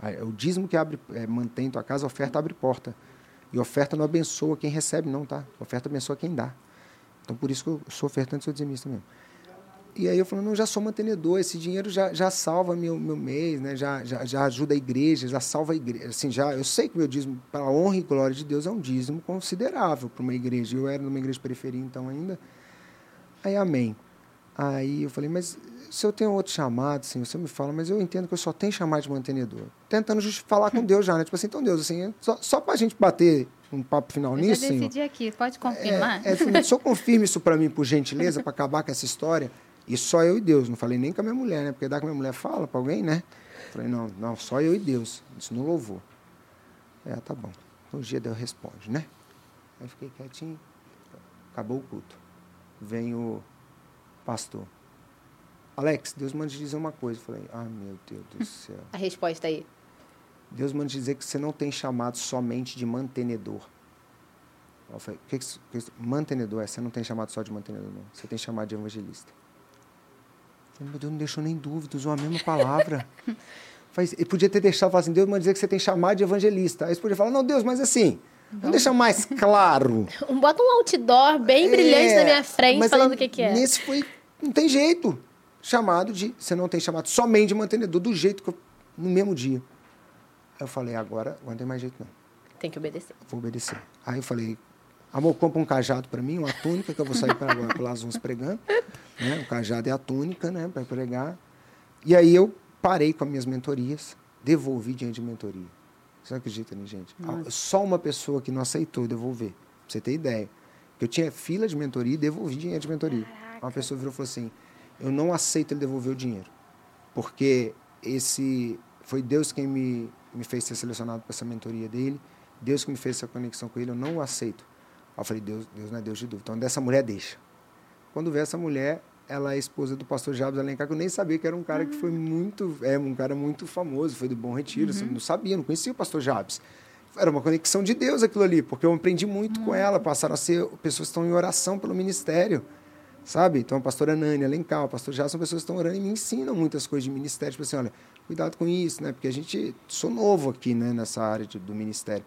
É o dízimo que abre, é, mantém tua casa, a oferta abre porta. E oferta não abençoa quem recebe, não, tá? Oferta abençoa quem dá. Então, por isso que eu sou ofertante e sou dizimista mesmo. E aí eu falei, não, já sou mantenedor, esse dinheiro já, já salva meu, meu mês, né? já, já, já ajuda a igreja, já salva a igreja. Assim, já, eu sei que meu dízimo, para a honra e glória de Deus, é um dízimo considerável para uma igreja. Eu era numa igreja periferia, então, ainda. Aí, amém. Aí eu falei, mas se eu tenho outro chamado, assim, você me fala, mas eu entendo que eu só tenho chamado de mantenedor. Tentando falar com Deus já, né? Tipo assim, então Deus, assim, só, só para a gente bater um papo final Eu já nisso, Senhor. decidi aqui, pode confirmar? É, é, só confirme isso para mim, por gentileza, para acabar com essa história. E só eu e Deus. Não falei nem com a minha mulher, né? Porque dá que a minha mulher fala para alguém, né? Falei, não, não, só eu e Deus. Isso não louvor. É, tá bom. Um dia Deus responde, né? Aí fiquei quietinho. Acabou o culto. Vem o pastor. Alex, Deus manda te dizer uma coisa. Eu falei, ah, meu Deus do céu. A resposta aí. Deus manda te dizer que você não tem chamado somente de mantenedor. Eu falei, o que, que, mantenedor é? Você não tem chamado só de mantenedor, não. Você tem chamado de evangelista. Meu Deus, não deixou nem dúvida, usou a mesma palavra. Faz- Ele podia ter deixado, falar assim, Deus manda dizer que você tem chamado de evangelista. Aí você podia falar, não, Deus, mas assim, vamos deixar mais claro. Bota um outdoor bem brilhante É, na minha frente falando aí, o que, que é. Nesse foi, não tem jeito. Chamado de, você não tem chamado somente de mantenedor, do jeito que eu, no mesmo dia. Aí eu falei, agora, agora não tem mais jeito não. Tem que obedecer. vou obedecer. Aí eu falei, amor, compra um cajado para mim, uma túnica, que eu vou sair para agora pelas ruas pregando. Né? O cajado é a túnica, né, para pregar. E aí eu parei com as minhas mentorias, devolvi dinheiro de mentoria. Você não acredita, né, gente? Ah, Só uma pessoa que não aceitou devolver, pra você ter ideia. Eu tinha fila de mentoria e devolvi dinheiro de mentoria. Uma pessoa virou e falou assim, eu não aceito ele devolver o dinheiro. Porque esse foi Deus quem me, me fez ser selecionado para essa mentoria dele. Deus que me fez essa conexão com ele, eu não aceito. Eu falei, Deus, Deus não é Deus de dúvida. Então, dessa mulher, deixa. Quando vê essa mulher, ela é esposa do pastor Jabes Alencar, que eu nem sabia que era um cara que foi muito, é um cara muito famoso, foi do Bom Retiro, assim, não sabia, não conhecia o pastor Jabes. Era uma conexão de Deus aquilo ali, porque eu aprendi muito com ela, passaram a ser pessoas que estão em oração pelo ministério, sabe? Então, a pastora Nani Alencar, o pastor Jabes, são pessoas que estão orando e me ensinam muitas coisas de ministério, tipo assim, olha, cuidado com isso, né? Porque a gente, sou novo aqui, né, nessa área de- do ministério.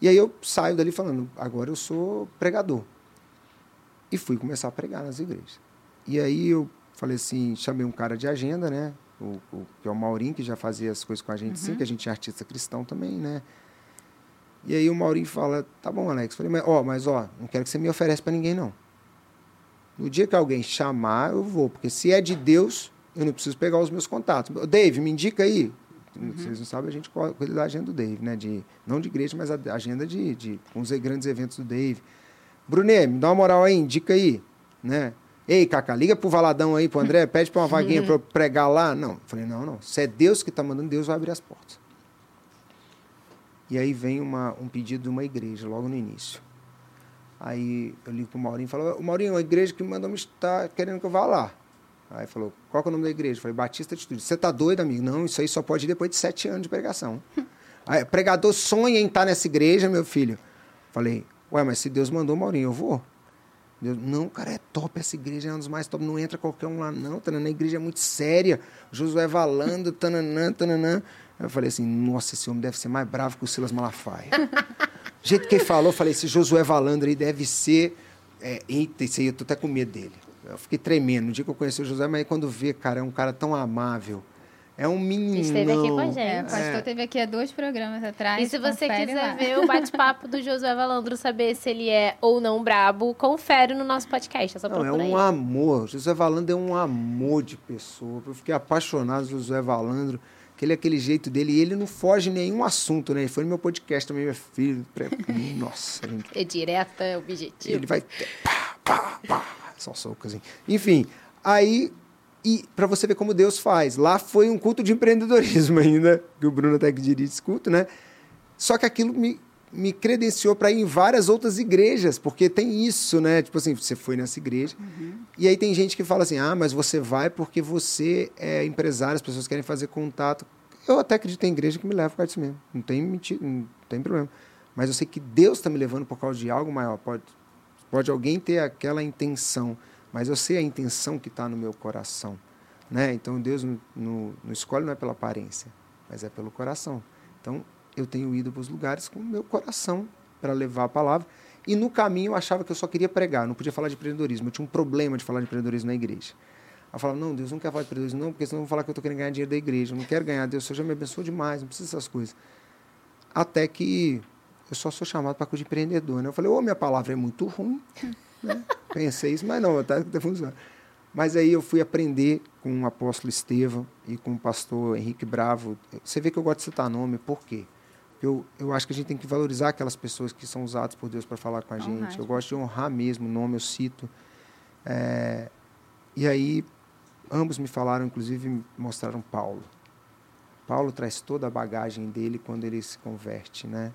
E aí eu saio dali falando, agora eu sou pregador. E fui começar a pregar nas igrejas. E aí eu falei assim, chamei um cara de agenda, né? O, o- que é o Maurinho, que já fazia as coisas com a gente sim, que a gente é artista cristão também, né? E aí o Maurinho fala, tá bom, Alex. Falei, mas ó, mas ó, não quero que você me ofereça para ninguém, não. No dia que alguém chamar, eu vou. Porque se é de Deus, eu não preciso pegar os meus contatos. Dave, me indica aí. Vocês não sabem, a gente cuida da agenda do Dave, né? De, não de igreja, mas a agenda de, de os grandes eventos do Dave. Brunet, me dá uma moral aí, indica aí, né? Ei, Cacá, liga pro Valadão aí, pro André, pede pra uma vaguinha pra eu pregar lá. Não, falei, não, não. Se é Deus que tá mandando, Deus vai abrir as portas. E aí vem uma, um pedido de uma igreja, logo no início. Aí eu ligo pro Maurinho e falo, o Maurinho, a igreja que mandou me estar querendo que eu vá lá. Aí falou, qual que é o nome da igreja? Eu falei, Batista de Estúdio. Você tá doido, amigo? Não, isso aí só pode ir depois de sete anos de pregação. aí, pregador sonha em estar nessa igreja, meu filho. Falei, ué, mas se Deus mandou, Maurinho, eu vou. Deus, não, cara, é top essa igreja, é um dos mais top. Não entra qualquer um lá, não. Tananã, a igreja é muito séria. Josué Valando, tananã, tananã. Aí eu falei assim, nossa, esse homem deve ser mais bravo que o Silas Malafaia. Do jeito que ele falou, eu falei, esse Josué Valandro aí deve ser. É, eita, esse aí eu tô até com medo dele. Eu fiquei tremendo. No dia que eu conheci o Josué, mas aí quando vê, cara, é um cara tão amável. É um menino. Esteve aqui com a gente. É, o pastor É. teve aqui há dois programas atrás. E se você quiser lá. ver o bate-papo do Josué Valandro, saber se ele é ou não brabo, confere no nosso podcast. É só Não, é um aí. amor. José Valandro é um amor de pessoa. Eu fiquei apaixonado pelo José Valandro. Aquele aquele jeito dele. E ele não foge nenhum assunto, né? Ele foi no meu podcast também, meu filho. Nossa, gente. É direta, é objetivo. Ele vai. Pá, pá, pá. Só soco assim. Enfim, aí. E para você ver como Deus faz. Lá foi um culto de empreendedorismo ainda, que o Bruno até que dirige esse culto, né? Só que aquilo me, me credenciou para ir em várias outras igrejas, porque tem isso, né? Tipo assim, você foi nessa igreja. E aí tem gente que fala assim: ah, mas você vai porque você é empresário, as pessoas querem fazer contato. Eu até acredito em igreja que me leva por causa disso mesmo. Não tem mentira, não tem problema. Mas eu sei que Deus está me levando por causa de algo maior. Pode, pode alguém ter aquela intenção, mas eu sei a intenção que está no meu coração. Né? Então Deus não, escolhe não é pela aparência, mas é pelo coração. Então eu tenho ido para os lugares com o meu coração para levar a palavra. E no caminho eu achava que eu só queria pregar, não podia falar de empreendedorismo. Eu tinha um problema de falar de empreendedorismo na igreja. Eu falava, não, Deus não quer falar de empreendedorismo, não, porque senão vou falar que eu estou querendo ganhar dinheiro da igreja. Eu não quero ganhar, Deus, o Senhor já me abençoou demais, não precisa dessas coisas. Até que eu só sou chamado para coisa de empreendedor. Né? Eu falei, ô, minha palavra é muito ruim. né? Pensei isso, mas não, tá, tá funcionando. Mas aí eu fui aprender com o apóstolo Estevão e com o pastor Henrique Bravo. Você vê que eu gosto de citar nome, por quê? Eu, eu acho que a gente tem que valorizar aquelas pessoas que são usadas por Deus para falar com a gente. Honrar. Eu gosto de honrar mesmo o nome, eu cito. É, e aí, ambos me falaram, inclusive me mostraram Paulo. Paulo traz toda a bagagem dele quando ele se converte, né?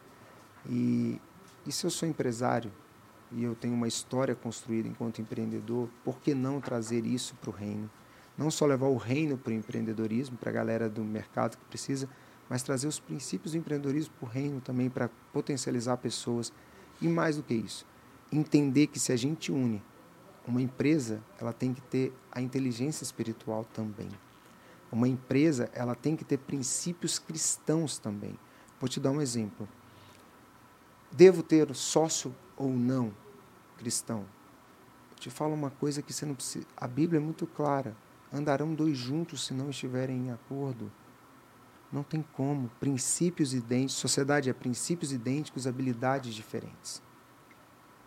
E, e se eu sou empresário e eu tenho uma história construída enquanto empreendedor, por que não trazer isso para o reino? Não só levar o reino para o empreendedorismo, para a galera do mercado que precisa, mas trazer os princípios do empreendedorismo para o reino também, para potencializar pessoas. E mais do que isso, entender que se a gente une uma empresa, ela tem que ter a inteligência espiritual também. Uma empresa, ela tem que ter princípios cristãos também. Vou te dar um exemplo. Devo ter sócio ou não cristão? Eu te falo uma coisa que você não precisa. A Bíblia é muito clara. Andarão dois juntos se não estiverem em acordo. Não tem como. Princípios idênticos. Sociedade é princípios idênticos, habilidades diferentes.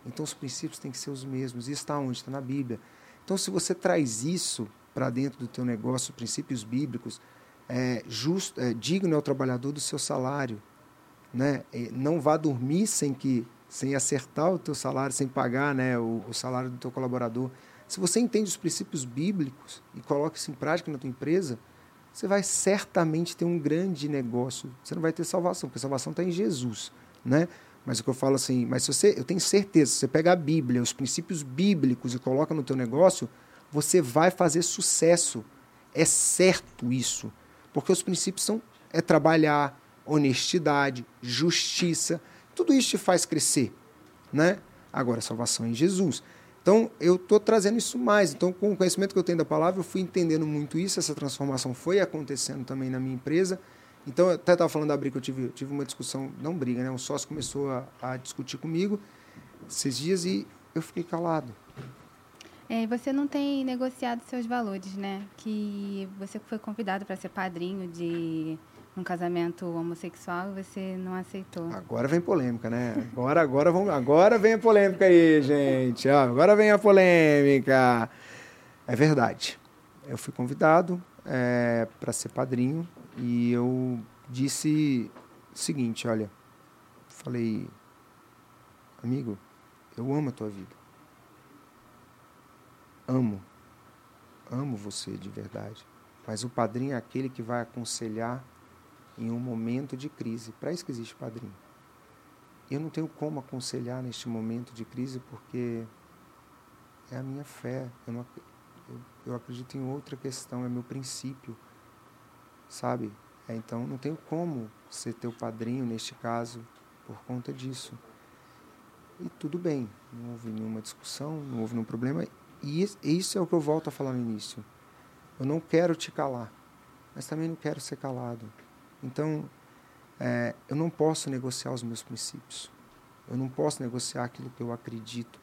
Então os princípios têm que ser os mesmos. E está onde? Está na Bíblia. Então se você traz isso para dentro do teu negócio, princípios bíblicos, é, justo, é, digno é o trabalhador do seu salário. Né? Não vá dormir sem que sem acertar o teu salário, sem pagar né, o, o salário do teu colaborador. Se você entende os princípios bíblicos e coloca isso em prática na tua empresa, você vai certamente ter um grande negócio. Você não vai ter salvação, porque a salvação está em Jesus, né? Mas o que eu falo assim, mas se você, eu tenho certeza, se você pegar a Bíblia, os princípios bíblicos e coloca no teu negócio, você vai fazer sucesso. É certo isso, porque os princípios são é trabalhar, honestidade, justiça, tudo isso te faz crescer, né? Agora, salvação em Jesus. Então, eu estou trazendo isso mais. Então, com o conhecimento que eu tenho da palavra, eu fui entendendo muito isso. Essa transformação foi acontecendo também na minha empresa. Então, eu até estava falando da briga, eu tive, eu tive uma discussão, não briga, né? Um sócio começou a, a discutir comigo esses dias e eu fiquei calado. É, você não tem negociado seus valores, né? Que você foi convidado para ser padrinho de um casamento homossexual e você não aceitou. Agora vem polêmica, né? Agora, agora, vamos, agora vem a polêmica aí, gente. Ó, agora vem a polêmica. É verdade. Eu fui convidado para ser padrinho e eu disse o seguinte, olha, falei, amigo, eu amo a tua vida. Amo. Amo você de verdade. Mas o padrinho é aquele que vai aconselhar em um momento de crise. Para isso que existe padrinho. Eu não tenho como aconselhar neste momento de crise porque é a minha fé. Eu, não, eu, eu acredito em outra questão, é meu princípio. Sabe? É, então não tenho como ser teu padrinho neste caso por conta disso. E tudo bem, não houve nenhuma discussão, não houve nenhum problema. E isso é o que eu volto a falar no início. Eu não quero te calar, mas também não quero ser calado. Então, é, eu não posso negociar os meus princípios. Eu não posso negociar aquilo que eu acredito.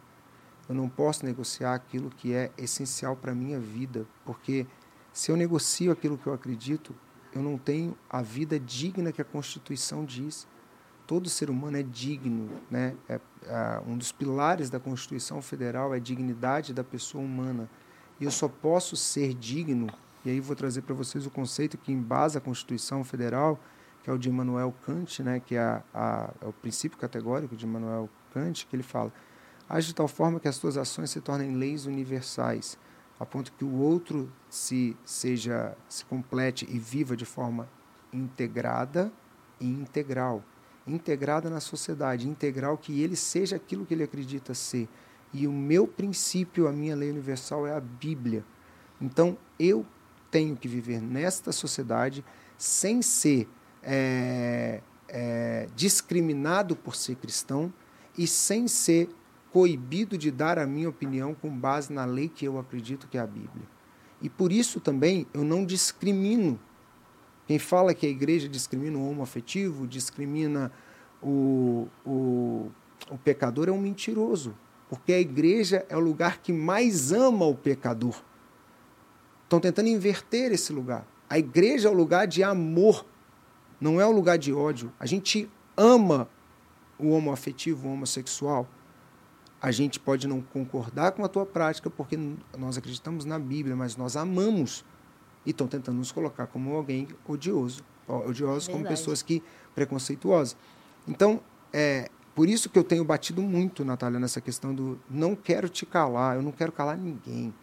Eu não posso negociar aquilo que é essencial para a minha vida, porque se eu negocio aquilo que eu acredito, eu não tenho a vida digna que a Constituição diz. Todo ser humano é digno, né? É, é, um dos pilares da Constituição Federal é a dignidade da pessoa humana. E eu só posso ser digno e aí vou trazer para vocês o conceito que embasa a Constituição Federal, que é o de Immanuel Kant, né, que é, a, a, é o princípio categórico de Immanuel Kant, que ele fala: age de tal forma que as suas ações se tornem leis universais, a ponto que o outro se seja se complete e viva de forma integrada e integral, integrada na sociedade, integral que ele seja aquilo que ele acredita ser. E o meu princípio, a minha lei universal é a Bíblia. Então, eu tenho que viver nesta sociedade sem ser é, é, discriminado por ser cristão e sem ser coibido de dar a minha opinião com base na lei que eu acredito que é a Bíblia. E por isso também eu não discrimino. Quem fala que a igreja discrimina o homoafetivo, discrimina o, o, o pecador, é um mentiroso. Porque a igreja é o lugar que mais ama o pecador. Estão tentando inverter esse lugar. A igreja é o lugar de amor, não é o lugar de ódio. A gente ama o homoafetivo, o homossexual. A gente pode não concordar com a tua prática porque nós acreditamos na Bíblia, mas nós amamos. E estão tentando nos colocar como alguém odioso. Odiosos como pessoas que preconceituosas. Então, é por isso que eu tenho batido muito, Natália, nessa questão do não quero te calar, eu não quero calar ninguém.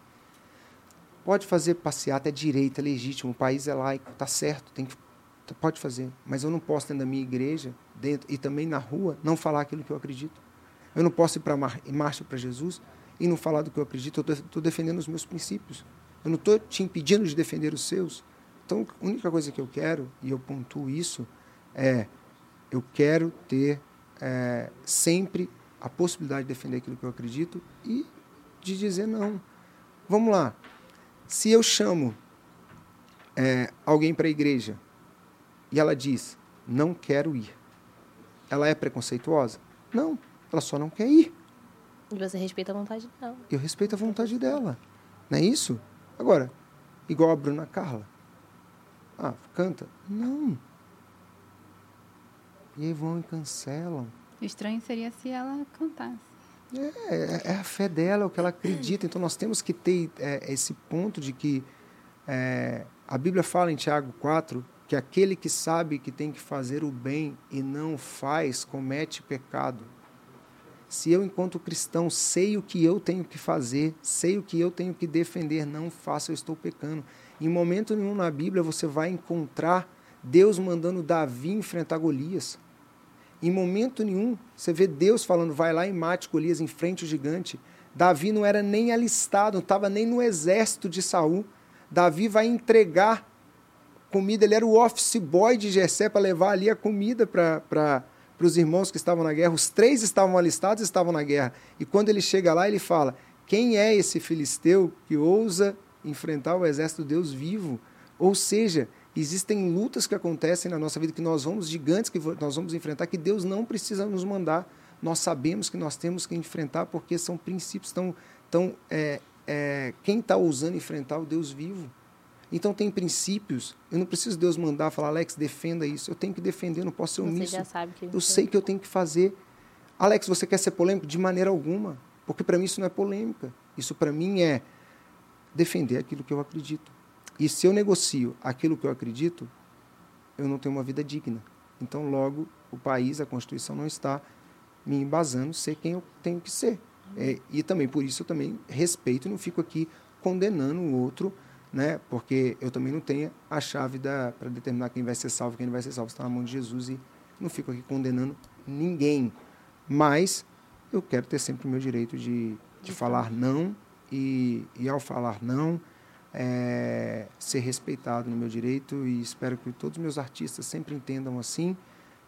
Pode fazer passeata, é direito, é legítimo, o país é laico, está certo, tem que, pode fazer. Mas eu não posso, dentro da minha igreja, dentro e também na rua, não falar aquilo que eu acredito. Eu não posso ir para marcha para Jesus e não falar do que eu acredito. Eu estou defendendo os meus princípios. Eu não estou te impedindo de defender os seus. Então, a única coisa que eu quero, e eu pontuo isso, é eu quero ter é, sempre a possibilidade de defender aquilo que eu acredito e de dizer não. Vamos lá, se eu chamo é, alguém para a igreja e ela diz, não quero ir, ela é preconceituosa? Não, ela só não quer ir. E você respeita a vontade dela. Eu respeito a vontade dela. Não é isso? Agora, igual a Bruna Carla. Ah, canta? Não. E aí vão e cancelam. Estranho seria se ela cantasse. É, é a fé dela, é o que ela acredita. Então nós temos que ter é, esse ponto de que é, a Bíblia fala em Tiago 4 que aquele que sabe que tem que fazer o bem e não faz, comete pecado. Se eu, enquanto cristão, sei o que eu tenho que fazer, sei o que eu tenho que defender, não faço, eu estou pecando. Em momento nenhum na Bíblia você vai encontrar Deus mandando Davi enfrentar Golias. Em momento nenhum você vê Deus falando, vai lá e mate Golias em frente ao gigante. Davi não era nem alistado, não estava nem no exército de Saul. Davi vai entregar comida, ele era o office boy de Jessé para levar ali a comida para os irmãos que estavam na guerra. Os três estavam alistados estavam na guerra. E quando ele chega lá, ele fala: Quem é esse filisteu que ousa enfrentar o exército de Deus vivo? Ou seja, Existem lutas que acontecem na nossa vida, que nós vamos, gigantes que nós vamos enfrentar, que Deus não precisa nos mandar. Nós sabemos que nós temos que enfrentar, porque são princípios tão. tão é, é, quem está ousando enfrentar o Deus vivo? Então tem princípios, eu não preciso Deus mandar falar, Alex, defenda isso. Eu tenho que defender, eu não posso ser Você omisso. já sabe que Eu sei que eu tenho que fazer. Alex, você quer ser polêmico? De maneira alguma. Porque para mim isso não é polêmica. Isso para mim é defender aquilo que eu acredito. E se eu negocio aquilo que eu acredito, eu não tenho uma vida digna. Então, logo, o país, a Constituição não está me embasando ser quem eu tenho que ser. É, e também, por isso, eu também respeito e não fico aqui condenando o outro, né? porque eu também não tenho a chave para determinar quem vai ser salvo quem não vai ser salvo. Está na mão de Jesus e não fico aqui condenando ninguém. Mas eu quero ter sempre o meu direito de, de falar não e, e, ao falar não, é, ser respeitado no meu direito e espero que todos os meus artistas sempre entendam assim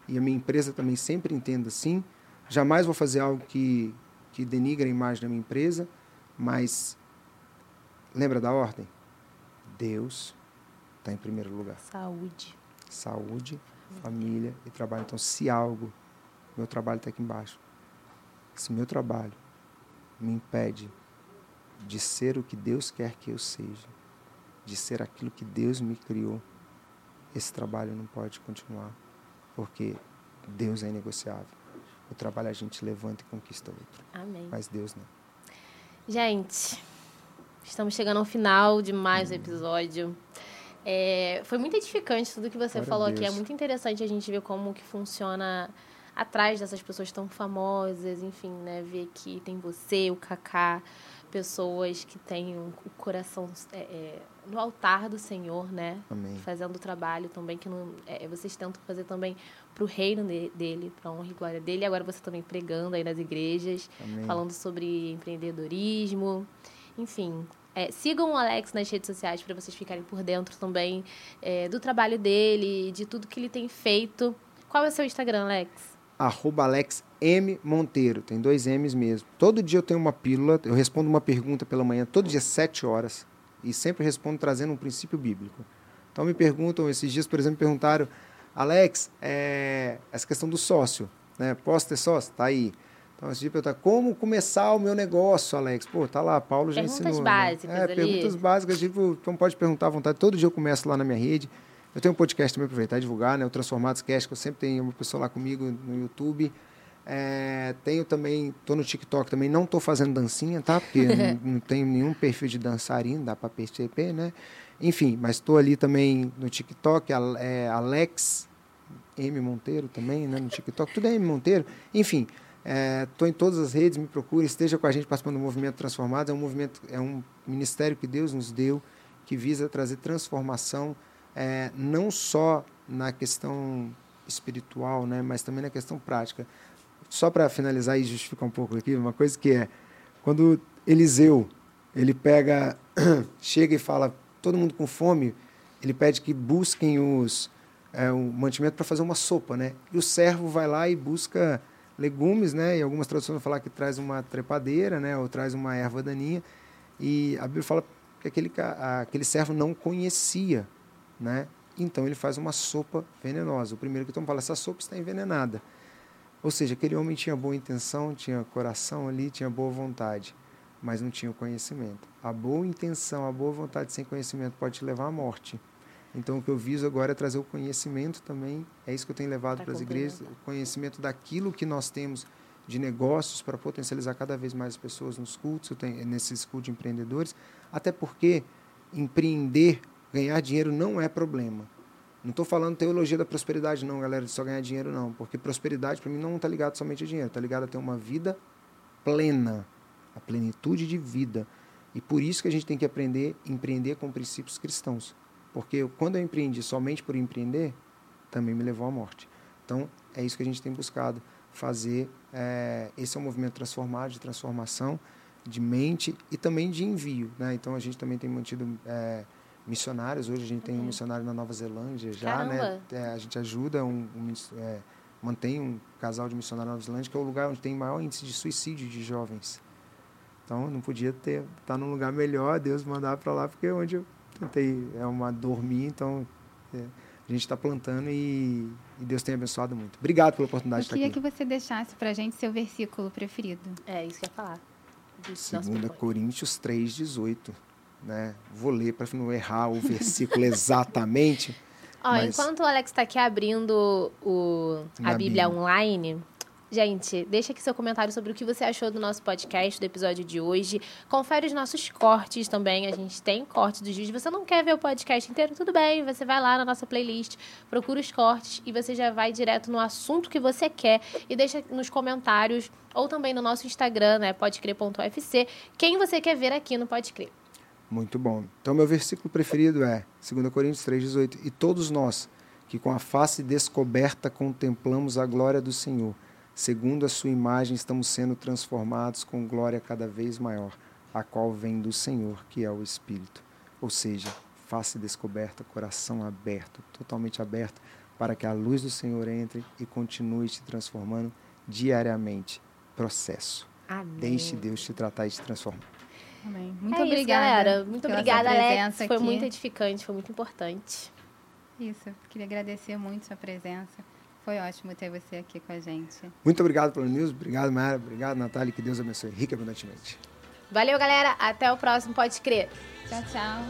e a minha empresa também sempre entenda assim. Jamais vou fazer algo que, que denigre a imagem da minha empresa, mas lembra da ordem? Deus está em primeiro lugar. Saúde. Saúde, família e trabalho. Então, se algo, meu trabalho está aqui embaixo, se meu trabalho me impede de ser o que Deus quer que eu seja, de ser aquilo que Deus me criou, esse trabalho não pode continuar, porque Deus é inegociável. O trabalho a gente levanta e conquista outro, Amém. mas Deus não. Gente, estamos chegando ao final de mais um episódio. É, foi muito edificante tudo que você Glória falou aqui. É muito interessante a gente ver como que funciona atrás dessas pessoas tão famosas, enfim, né? Ver que tem você, o Kaká, pessoas que têm o coração é, é, no altar do Senhor, né? Amém. Fazendo o trabalho também que não, é, vocês tentam fazer também para o reino de- dele, para a honra e glória dele. E agora você também pregando aí nas igrejas Amém. falando sobre empreendedorismo. Enfim, é, sigam o Alex nas redes sociais para vocês ficarem por dentro também é, do trabalho dele, de tudo que ele tem feito. Qual é o seu Instagram, Alex? arroba Alex M Monteiro, tem dois M's mesmo. Todo dia eu tenho uma pílula, eu respondo uma pergunta pela manhã, todo dia, sete horas, e sempre respondo trazendo um princípio bíblico. Então me perguntam, esses dias, por exemplo, me perguntaram, Alex, é, essa questão do sócio, né? Posso ter sócio? Tá aí. Então, esse dia perguntar, como começar o meu negócio, Alex? Pô, tá lá, Paulo já Perguntas ensinou. básicas né? É, ali. perguntas básicas, tipo, então pode perguntar à vontade. Todo dia eu começo lá na minha rede. Eu tenho um podcast também para aproveitar e divulgar, né? O Transformados Cast, que eu sempre tenho uma pessoa lá comigo no YouTube. É, tenho também, tô no TikTok também, não tô fazendo dancinha, tá? Porque não, não tenho nenhum perfil de dançarino, dá para perceber, né? Enfim, mas estou ali também no TikTok, é, Alex M Monteiro também, né? No TikTok, tudo é M Monteiro. Enfim, estou em todas as redes, me procure, esteja com a gente participando do movimento Transformados. É um movimento, é um ministério que Deus nos deu, que visa trazer transformação, é, não só na questão espiritual, né? Mas também na questão prática só para finalizar e justificar um pouco aqui, uma coisa que é quando Eliseu ele pega, chega e fala todo mundo com fome, ele pede que busquem os é, o mantimento para fazer uma sopa, né? E o servo vai lá e busca legumes, né? E algumas traduções vão falar que traz uma trepadeira, né? Ou traz uma erva daninha. E a Bíblia fala que aquele aquele servo não conhecia, né? Então ele faz uma sopa venenosa. O primeiro que toma fala essa sopa está envenenada. Ou seja, aquele homem tinha boa intenção, tinha coração ali, tinha boa vontade, mas não tinha o conhecimento. A boa intenção, a boa vontade sem conhecimento pode te levar à morte. Então, o que eu viso agora é trazer o conhecimento também. É isso que eu tenho levado para as igrejas, o conhecimento daquilo que nós temos de negócios para potencializar cada vez mais as pessoas nos cultos, tenho- nesses cultos de empreendedores. Até porque empreender, ganhar dinheiro não é problema. Não estou falando teologia da prosperidade, não, galera, de só ganhar dinheiro, não. Porque prosperidade, para mim, não está ligado somente a dinheiro, está ligado a ter uma vida plena, a plenitude de vida. E por isso que a gente tem que aprender empreender com princípios cristãos. Porque quando eu empreendi somente por empreender, também me levou à morte. Então, é isso que a gente tem buscado fazer. é, esse é um movimento transformado, de transformação, de mente e também de envio. Né? Então, a gente também tem mantido é, missionários. Hoje a gente tem um Uhum. missionário na Nova Zelândia já. Né? Caramba! É, a gente ajuda, um, um é, mantém um casal de missionários na Nova Zelândia, que é o lugar onde tem maior índice de suicídio de jovens. Então, não podia ter estar num lugar melhor, Deus mandar para lá, porque é onde eu tentei, é uma dormir, então é, a gente está plantando e, e Deus tem abençoado muito. Obrigado pela oportunidade Eu de estar queria aqui. que você deixasse pra gente seu versículo preferido. É isso que eu ia falar. Do nosso Segunda propósito. Coríntios 3, 18. Né? Vou ler para não errar o versículo exatamente. Ó, mas- enquanto o Alex tá aqui abrindo o, a Bíblia, Bíblia. online, gente, deixa aqui seu comentário sobre o que você achou do nosso podcast, do episódio de hoje. Confere os nossos cortes também. A gente tem cortes dos vídeos. Você não quer ver o podcast inteiro? Tudo bem, você vai lá na nossa playlist, procura os cortes e você já vai direto no assunto que você quer e deixa nos comentários ou também no nosso Instagram, né, podecrer.ufc, quem você quer ver aqui no Pode Crer. Muito bom. Então, meu versículo preferido é 2 Coríntios 3,18. E todos nós, que com a face descoberta contemplamos a glória do Senhor, segundo a sua imagem estamos sendo transformados com glória cada vez maior, a qual vem do Senhor, que é o Espírito. Ou seja, face descoberta, coração aberto, totalmente aberto, para que a luz do Senhor entre e continue te transformando diariamente. Processo. Amém. Deixe Deus te tratar e te transformar. Amém. Muito é isso, obrigada. galera. Muito obrigada, Alex. Foi aqui. muito edificante, foi muito importante. Isso, queria agradecer muito sua presença. Foi ótimo ter você aqui com a gente. Muito obrigado pelo news, obrigado, Mara, obrigado, Natália, que Deus abençoe rica e abundantemente. Valeu, galera. Até o próximo. Pode crer. Tchau, tchau.